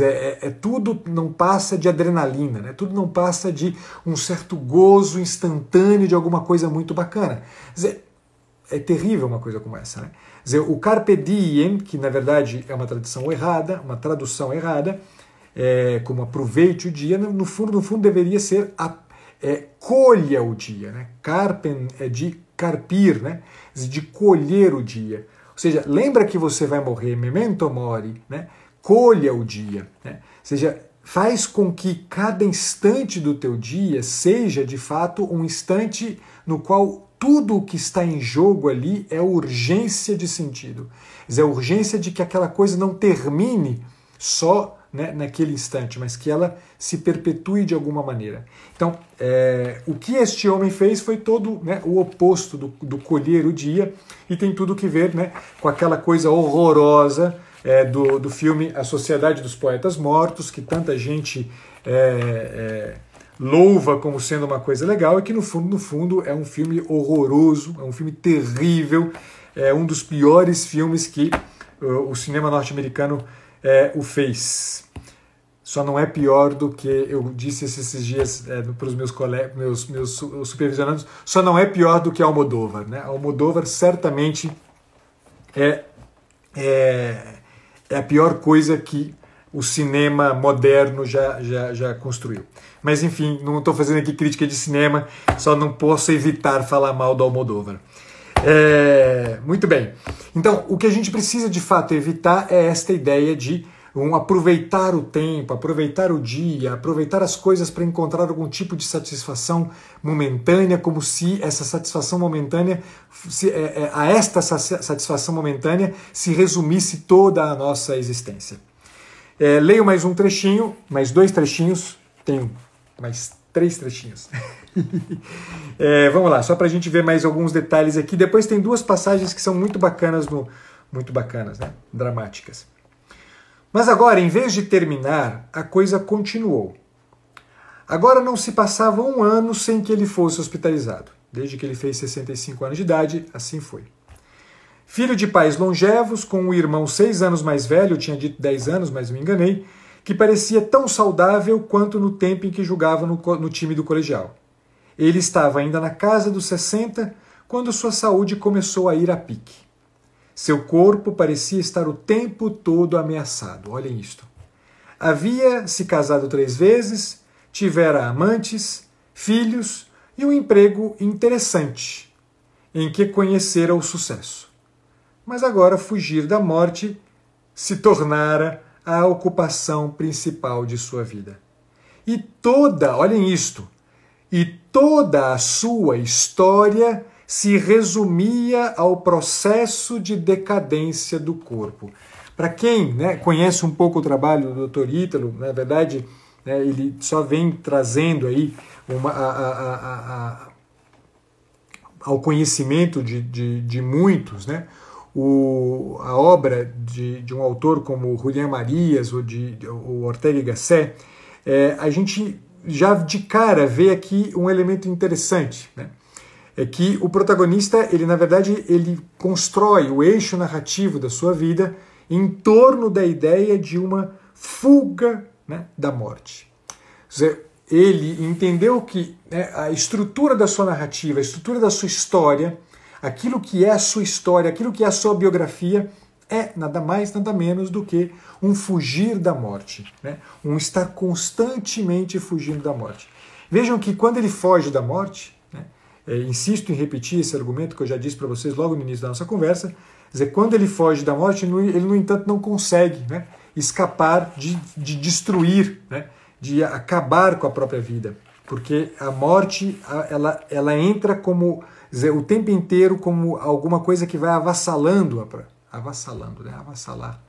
É, é, tudo não passa de adrenalina, né? tudo não passa de um certo gozo instantâneo de alguma coisa muito bacana. Dizer, é terrível uma coisa como essa. Né? Dizer, o carpe diem, que na verdade é uma tradição errada, uma tradução errada, é, como aproveite o dia, no fundo, no fundo deveria ser a, é, colha o dia. Né? Carpen é de carpir, né? de colher o dia. Ou seja, lembra que você vai morrer, memento mori, né? colha o dia. Né? Ou seja, faz com que cada instante do teu dia seja de fato um instante no qual tudo o que está em jogo ali é urgência de sentido. É urgência de que aquela coisa não termine só né, naquele instante, mas que ela se perpetue de alguma maneira. Então, é, o que este homem fez foi todo né, o oposto do, do, colher o dia e tem tudo que ver né, com aquela coisa horrorosa é, do, do filme A Sociedade dos Poetas Mortos, que tanta gente é, é louva como sendo uma coisa legal e que no fundo, no fundo, é um filme horroroso, é um filme terrível, é um dos piores filmes que uh, o cinema norte-americano é, o fez. Só não é pior do que eu disse esses dias é, para os meus, colegas, meus, meus supervisionandos, só não é pior do que Almodóvar. Né? Almodóvar certamente é, é, é a pior coisa que o cinema moderno já, já, já construiu. Mas enfim, não estou fazendo aqui crítica de cinema, só não posso evitar falar mal do Almodóvar. É, muito bem. Então, o que a gente precisa de fato evitar é esta ideia de um aproveitar o tempo, aproveitar o dia, aproveitar as coisas para encontrar algum tipo de satisfação momentânea, como se essa satisfação momentânea, se, é, é, a esta satisfação momentânea se resumisse toda a nossa existência. É, leio mais um trechinho, mais dois trechinhos, tenho mais três trechinhos. é, vamos lá, só para a gente ver mais alguns detalhes aqui. Depois tem duas passagens que são muito bacanas, no, muito bacanas, né? dramáticas. Mas agora, em vez de terminar, a coisa continuou. Agora não se passava um ano sem que ele fosse hospitalizado. Desde que ele fez 65 anos de idade, assim foi. Filho de pais longevos, com um irmão seis anos mais velho, eu tinha dito 10 anos, mas me enganei, que parecia tão saudável quanto no tempo em que jogava no, no time do colegial. Ele estava ainda na casa dos 60 quando sua saúde começou a ir a pique. Seu corpo parecia estar o tempo todo ameaçado. Olhem isto. Havia se casado três vezes, tivera amantes, filhos e um emprego interessante, em que conhecera o sucesso. Mas agora fugir da morte se tornara a ocupação principal de sua vida. E toda, olhem isto, e toda a sua história se resumia ao processo de decadência do corpo. Para quem né, conhece um pouco o trabalho do Dr. Ítalo, na verdade, né, ele só vem trazendo aí uma, a, a, a, ao conhecimento de, de, de muitos, né, o, a obra de, de um autor como Julián Marias ou de, de o Ortega y Gasset, é, a gente já de cara vê aqui um elemento interessante, né? É que o protagonista, ele na verdade, ele constrói o eixo narrativo da sua vida em torno da ideia de uma fuga né, da morte. Ele entendeu que né, a estrutura da sua narrativa, a estrutura da sua história, aquilo que é a sua história, aquilo que é a sua biografia, é nada mais, nada menos do que um fugir da morte, né? um estar constantemente fugindo da morte. Vejam que quando ele foge da morte, é, insisto em repetir esse argumento que eu já disse para vocês logo no início da nossa conversa, dizer, quando ele foge da morte, ele, no entanto, não consegue né, escapar de, de destruir, né, de acabar com a própria vida, porque a morte ela, ela entra como dizer, o tempo inteiro como alguma coisa que vai avassalando, avassalando, né? avassalar,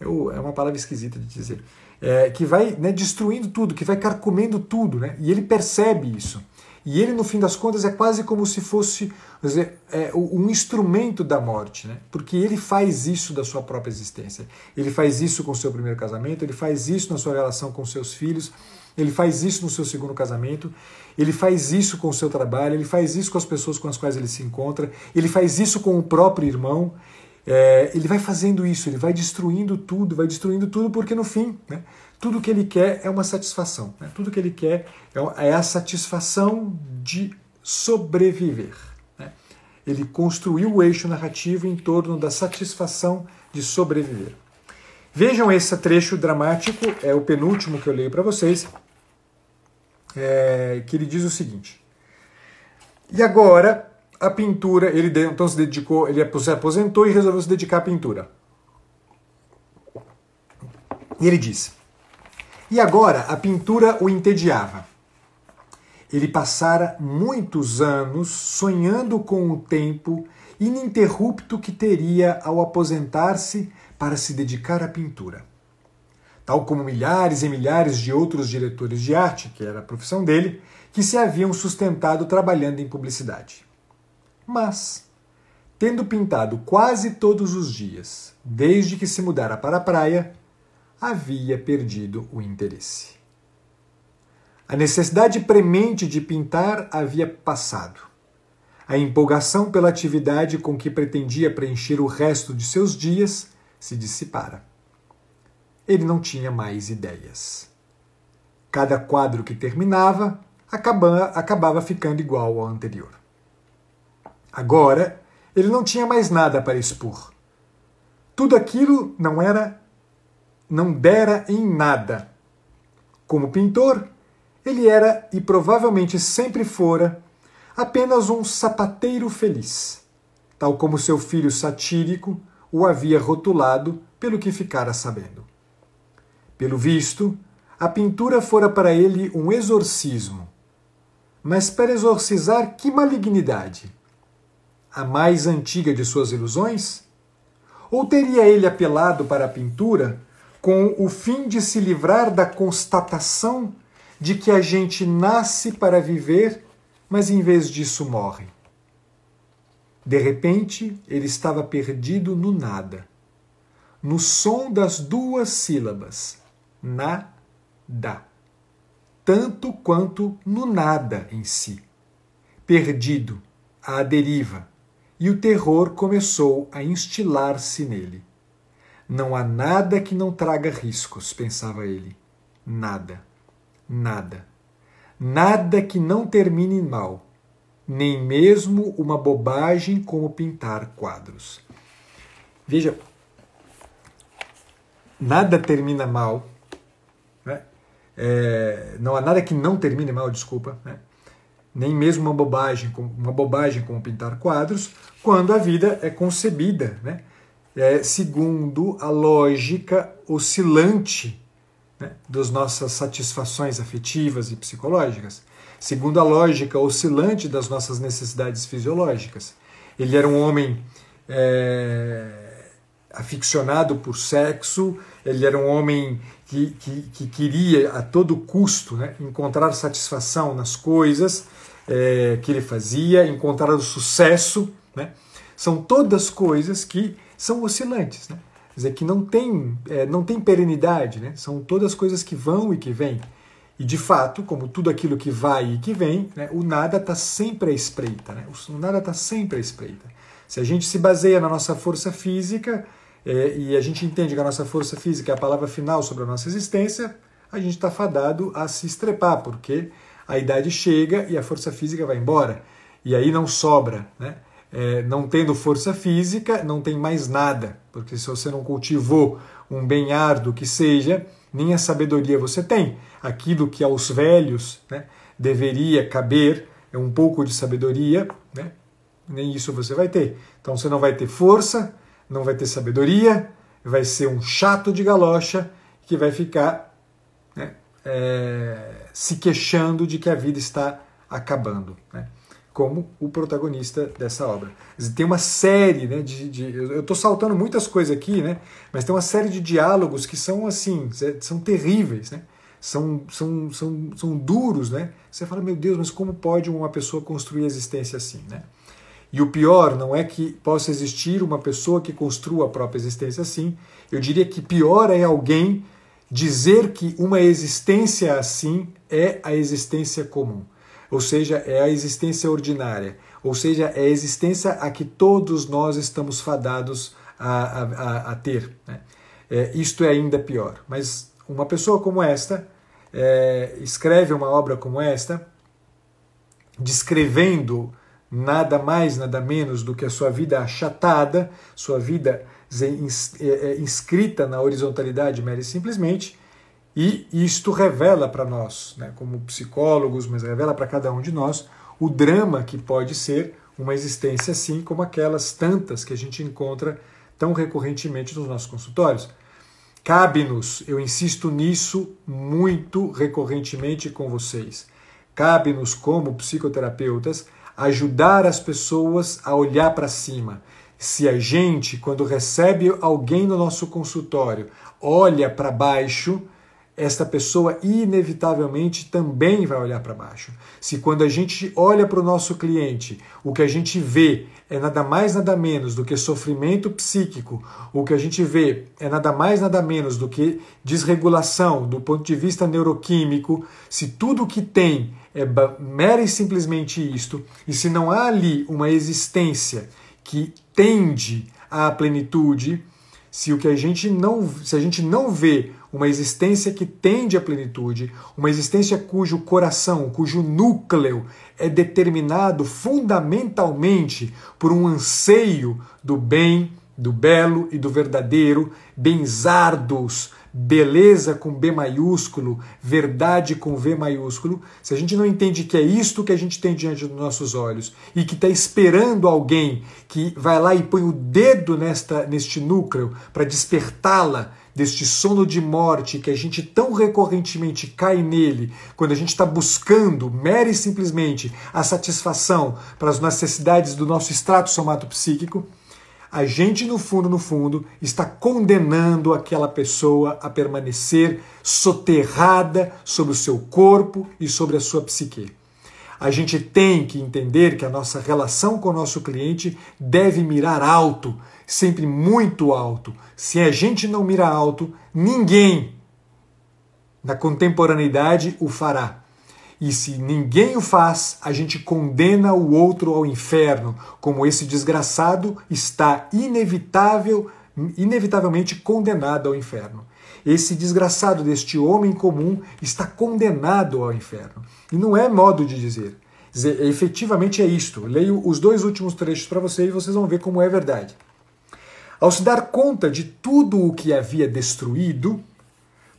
é, é uma palavra esquisita de dizer, é, que vai né, destruindo tudo, que vai carcomendo tudo, né? e ele percebe isso. E ele, no fim das contas, é quase como se fosse dizer, é, um instrumento da morte, né? porque ele faz isso da sua própria existência. Ele faz isso com o seu primeiro casamento, ele faz isso na sua relação com seus filhos, ele faz isso no seu segundo casamento, ele faz isso com o seu trabalho, ele faz isso com as pessoas com as quais ele se encontra, ele faz isso com o próprio irmão. É, ele vai fazendo isso, ele vai destruindo tudo, vai destruindo tudo, porque no fim, né, tudo que ele quer é uma satisfação. Né? Tudo que ele quer é, é a satisfação de sobreviver. Né? Ele construiu o eixo narrativo em torno da satisfação de sobreviver. Vejam esse trecho dramático, é o penúltimo que eu leio para vocês é, que ele diz o seguinte. E agora a pintura, ele então se dedicou, ele se aposentou e resolveu se dedicar à pintura. E ele diz: E agora a pintura o entediava. Ele passara muitos anos sonhando com o tempo ininterrupto que teria ao aposentar-se para se dedicar à pintura. Tal como milhares e milhares de outros diretores de arte, que era a profissão dele, que se haviam sustentado trabalhando em publicidade. Mas, tendo pintado quase todos os dias, desde que se mudara para a praia, havia perdido o interesse. A necessidade premente de pintar havia passado. A empolgação pela atividade com que pretendia preencher o resto de seus dias se dissipara. Ele não tinha mais ideias. Cada quadro que terminava acabava, acabava ficando igual ao anterior. Agora, ele não tinha mais nada para expor. Tudo aquilo não era, não dera em nada. Como pintor, ele era, e provavelmente sempre fora, apenas um sapateiro feliz, tal como seu filho satírico o havia rotulado pelo que ficara sabendo. Pelo visto, a pintura fora para ele um exorcismo. Mas para exorcizar que malignidade? A mais antiga de suas ilusões? Ou teria ele apelado para a pintura com o fim de se livrar da constatação de que a gente nasce para viver, mas em vez disso morre. De repente, ele estava perdido no nada, no som das duas sílabas, nada, tanto quanto no nada em si. Perdido, à deriva, e o terror começou a instilar-se nele. Não há nada que não traga riscos, pensava ele. Nada nada. Nada que não termine mal, nem mesmo uma bobagem como pintar quadros. Veja, nada termina mal, né? é, não há nada que não termine mal, desculpa, né? nem mesmo uma bobagem, uma bobagem como pintar quadros, quando a vida é concebida, né? É, segundo a lógica oscilante né, das nossas satisfações afetivas e psicológicas, segundo a lógica oscilante das nossas necessidades fisiológicas. Ele era um homem é, aficionado por sexo, ele era um homem que, que, que queria a todo custo né, encontrar satisfação nas coisas é, que ele fazia, encontrar o sucesso. Né? São todas coisas que são oscilantes. Né? dizer, que não tem, é, não tem perenidade, né? são todas coisas que vão e que vêm. E de fato, como tudo aquilo que vai e que vem, né, o nada está sempre à espreita. Né? O nada está sempre à espreita. Se a gente se baseia na nossa força física é, e a gente entende que a nossa força física é a palavra final sobre a nossa existência, a gente está fadado a se estrepar, porque a idade chega e a força física vai embora. E aí não sobra. Né? É, não tendo força física, não tem mais nada, porque se você não cultivou um bem árduo que seja, nem a sabedoria você tem. Aquilo que aos velhos né, deveria caber é um pouco de sabedoria, né, nem isso você vai ter. Então você não vai ter força, não vai ter sabedoria, vai ser um chato de galocha que vai ficar né, é, se queixando de que a vida está acabando. Né como o protagonista dessa obra. Tem uma série, né, de, de eu estou saltando muitas coisas aqui, né, mas tem uma série de diálogos que são assim, são terríveis, né, são, são, são, são duros, né. Você fala, meu Deus, mas como pode uma pessoa construir a existência assim, né? E o pior não é que possa existir uma pessoa que construa a própria existência assim. Eu diria que pior é alguém dizer que uma existência assim é a existência comum ou seja, é a existência ordinária, ou seja, é a existência a que todos nós estamos fadados a, a, a ter. Né? É, isto é ainda pior. Mas uma pessoa como esta é, escreve uma obra como esta, descrevendo nada mais, nada menos do que a sua vida achatada, sua vida é, é, inscrita na horizontalidade, mere simplesmente, e isto revela para nós, né, como psicólogos, mas revela para cada um de nós o drama que pode ser uma existência assim como aquelas tantas que a gente encontra tão recorrentemente nos nossos consultórios. Cabe-nos, eu insisto nisso muito recorrentemente com vocês, cabe-nos, como psicoterapeutas, ajudar as pessoas a olhar para cima. Se a gente, quando recebe alguém no nosso consultório, olha para baixo, esta pessoa inevitavelmente também vai olhar para baixo. Se quando a gente olha para o nosso cliente, o que a gente vê é nada mais nada menos do que sofrimento psíquico, o que a gente vê é nada mais nada menos do que desregulação do ponto de vista neuroquímico, se tudo que tem é mera e simplesmente isto, e se não há ali uma existência que tende à plenitude, se o que a gente não, se a gente não vê uma existência que tende à plenitude, uma existência cujo coração, cujo núcleo é determinado fundamentalmente por um anseio do bem, do belo e do verdadeiro, benzardos, beleza com B maiúsculo, verdade com V maiúsculo, se a gente não entende que é isto que a gente tem diante dos nossos olhos e que está esperando alguém que vai lá e põe o dedo nesta, neste núcleo para despertá-la deste sono de morte que a gente tão recorrentemente cai nele quando a gente está buscando mera e simplesmente a satisfação para as necessidades do nosso extrato somatopsíquico, a gente, no fundo, no fundo, está condenando aquela pessoa a permanecer soterrada sobre o seu corpo e sobre a sua psique. A gente tem que entender que a nossa relação com o nosso cliente deve mirar alto, sempre muito alto. Se a gente não mirar alto, ninguém na contemporaneidade o fará. E se ninguém o faz, a gente condena o outro ao inferno, como esse desgraçado está inevitável, inevitavelmente condenado ao inferno. Esse desgraçado deste homem comum está condenado ao inferno. E não é modo de dizer. dizer efetivamente é isto. leio os dois últimos trechos para vocês e vocês vão ver como é verdade. Ao se dar conta de tudo o que havia destruído,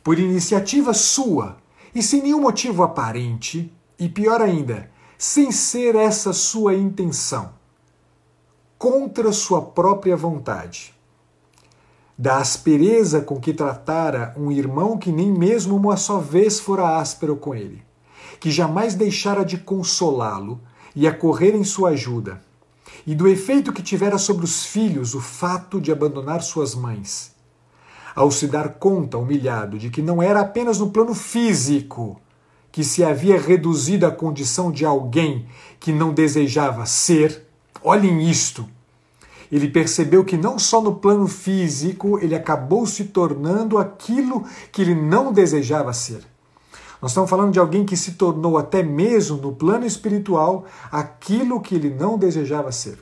por iniciativa sua, e sem nenhum motivo aparente, e pior ainda, sem ser essa sua intenção, contra sua própria vontade. Da aspereza com que tratara um irmão que nem mesmo uma só vez fora áspero com ele, que jamais deixara de consolá-lo e acorrer em sua ajuda, e do efeito que tivera sobre os filhos o fato de abandonar suas mães, ao se dar conta, humilhado, de que não era apenas no plano físico que se havia reduzido à condição de alguém que não desejava ser, olhem isto. Ele percebeu que não só no plano físico ele acabou se tornando aquilo que ele não desejava ser. Nós estamos falando de alguém que se tornou até mesmo no plano espiritual aquilo que ele não desejava ser.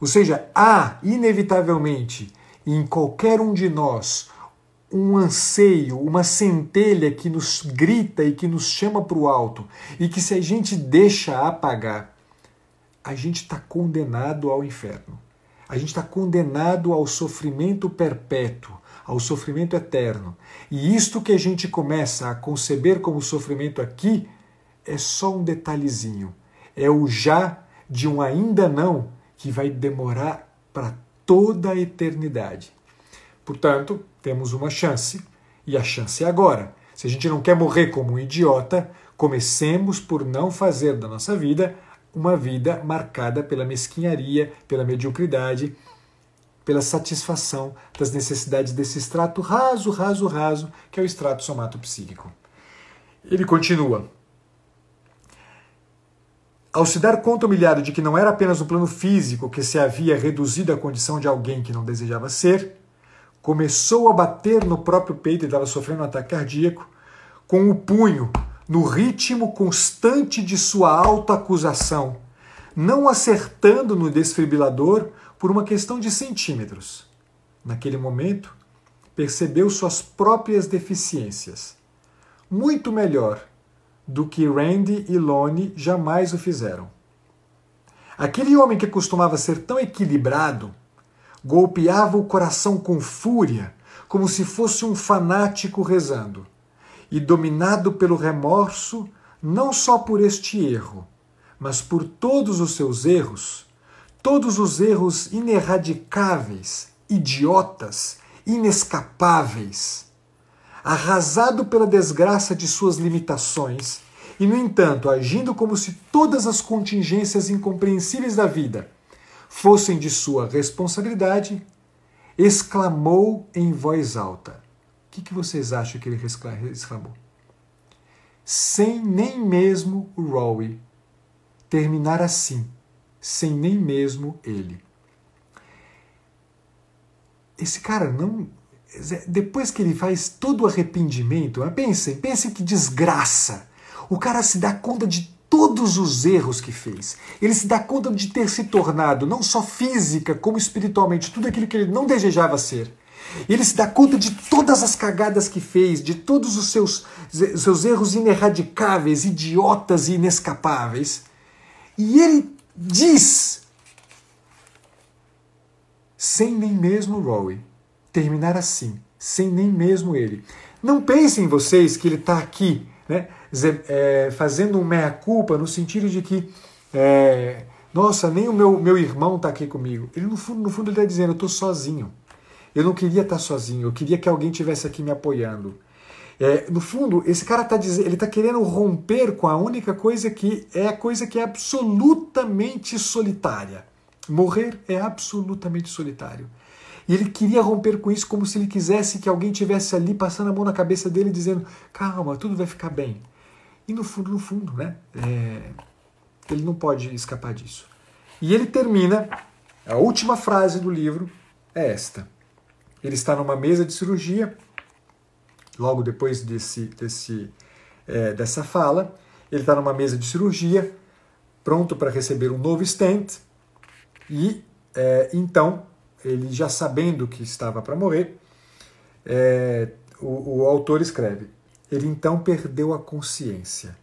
Ou seja, há inevitavelmente em qualquer um de nós um anseio, uma centelha que nos grita e que nos chama para o alto, e que se a gente deixa apagar, a gente está condenado ao inferno. A gente está condenado ao sofrimento perpétuo, ao sofrimento eterno. E isto que a gente começa a conceber como sofrimento aqui é só um detalhezinho. É o já de um ainda não que vai demorar para toda a eternidade. Portanto, temos uma chance, e a chance é agora. Se a gente não quer morrer como um idiota, comecemos por não fazer da nossa vida uma vida marcada pela mesquinharia, pela mediocridade, pela satisfação das necessidades desse extrato raso, raso, raso, que é o extrato somatopsíquico. Ele continua. Ao se dar conta humilhado de que não era apenas o plano físico que se havia reduzido à condição de alguém que não desejava ser, começou a bater no próprio peito e estava sofrendo um ataque cardíaco, com o punho no ritmo constante de sua autoacusação, não acertando no desfibrilador por uma questão de centímetros. Naquele momento, percebeu suas próprias deficiências. Muito melhor do que Randy e Lone jamais o fizeram. Aquele homem que costumava ser tão equilibrado golpeava o coração com fúria, como se fosse um fanático rezando, e dominado pelo remorso, não só por este erro, mas por todos os seus erros, todos os erros ineradicáveis, idiotas, inescapáveis arrasado pela desgraça de suas limitações, E, no entanto, agindo como se todas as contingências incompreensíveis da vida fossem de sua responsabilidade, exclamou em voz alta. O que, que vocês acham que ele exclamou? Sem nem mesmo o Rowie terminar assim, sem nem mesmo ele. Esse cara não. Depois que ele faz todo o arrependimento, pensem, pensem que desgraça. O cara se dá conta de todos os erros que fez. Ele se dá conta de ter se tornado, não só física, como espiritualmente, tudo aquilo que ele não desejava ser. Ele se dá conta de todas as cagadas que fez, de todos os seus, seus erros ineradicáveis, idiotas e inescapáveis. E ele diz, sem nem mesmo Rory, terminar assim, sem nem mesmo ele. Não pensem vocês que ele está aqui né, é, fazendo um meia-culpa no sentido de que, é, nossa, nem o meu, meu irmão está aqui comigo. Ele, no fundo, no fundo, ele está dizendo: eu estou sozinho. Eu não queria estar tá sozinho, eu queria que alguém tivesse aqui me apoiando. É, no fundo, esse cara está dizendo, ele está querendo romper com a única coisa que é a coisa que é absolutamente solitária. Morrer é absolutamente solitário. E ele queria romper com isso como se ele quisesse que alguém tivesse ali passando a mão na cabeça dele dizendo: calma, tudo vai ficar bem. E no fundo, no fundo, né? É, ele não pode escapar disso. E ele termina, a última frase do livro é esta. Ele está numa mesa de cirurgia, logo depois desse, desse, é, dessa fala, ele está numa mesa de cirurgia, pronto para receber um novo stent, e é, então, ele já sabendo que estava para morrer, é, o, o autor escreve: ele então perdeu a consciência,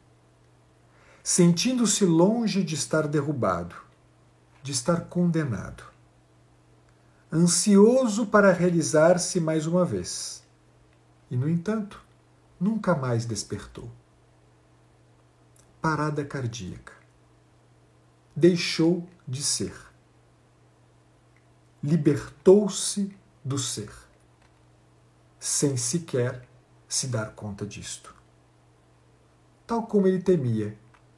sentindo-se longe de estar derrubado, de estar condenado, ansioso para realizar-se mais uma vez. E, no entanto, nunca mais despertou. Parada cardíaca. Deixou de ser. Libertou-se do ser, sem sequer se dar conta disto, tal como ele temia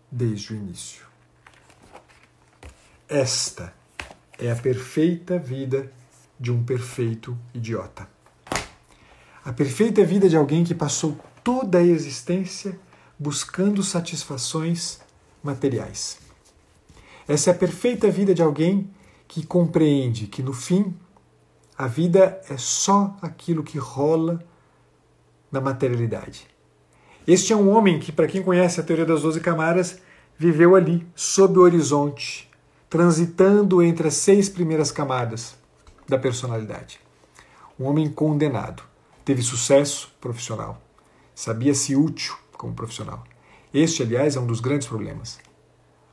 desde o início. Esta é a perfeita vida de um perfeito idiota. A perfeita vida de alguém que passou toda a existência buscando satisfações materiais. Essa é a perfeita vida de alguém que compreende que no fim a vida é só aquilo que rola na materialidade. Este é um homem que, para quem conhece a teoria das 12 camadas, viveu ali, sob o horizonte, transitando entre as seis primeiras camadas da personalidade. Um homem condenado. Teve sucesso profissional. Sabia-se útil como profissional. Este, aliás, é um dos grandes problemas.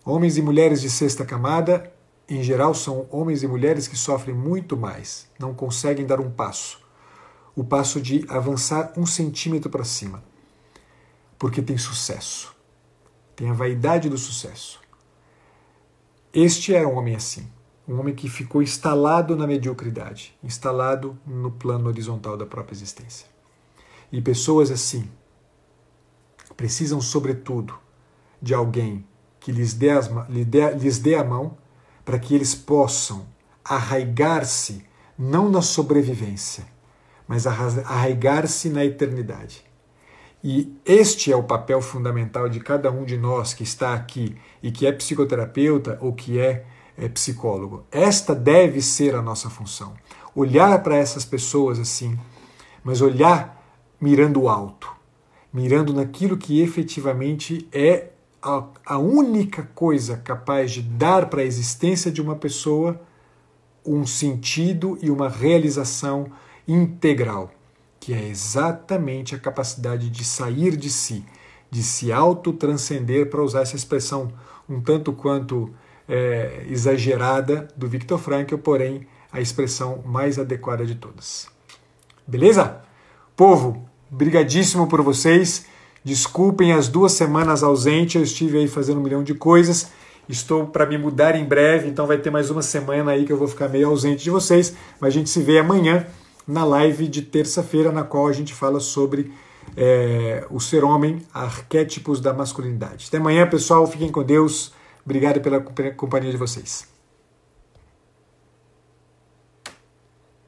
Homens e mulheres de sexta camada, em geral, são homens e mulheres que sofrem muito mais, não conseguem dar um passo o passo de avançar um centímetro para cima, porque tem sucesso, tem a vaidade do sucesso. Este era um homem assim, um homem que ficou instalado na mediocridade, instalado no plano horizontal da própria existência. E pessoas assim precisam, sobretudo, de alguém que lhes dê, as, lhes dê a mão para que eles possam arraigar-se não na sobrevivência, mas arraigar-se na eternidade. E este é o papel fundamental de cada um de nós que está aqui e que é psicoterapeuta ou que é, é psicólogo. Esta deve ser a nossa função. Olhar para essas pessoas assim, mas olhar mirando alto, mirando naquilo que efetivamente é a, a única coisa capaz de dar para a existência de uma pessoa um sentido e uma realização integral, que é exatamente a capacidade de sair de si, de se autotranscender, para usar essa expressão um tanto quanto é, exagerada do Viktor Frankl, porém a expressão mais adequada de todas. Beleza? Povo, brigadíssimo por vocês. Desculpem as duas semanas ausente, eu estive aí fazendo um milhão de coisas. Estou para me mudar em breve, então vai ter mais uma semana aí que eu vou ficar meio ausente de vocês, mas a gente se vê amanhã na live de terça-feira, na qual a gente fala sobre é, o ser homem, arquétipos da masculinidade. Até amanhã, pessoal. Fiquem com Deus. Obrigado pela companhia de vocês.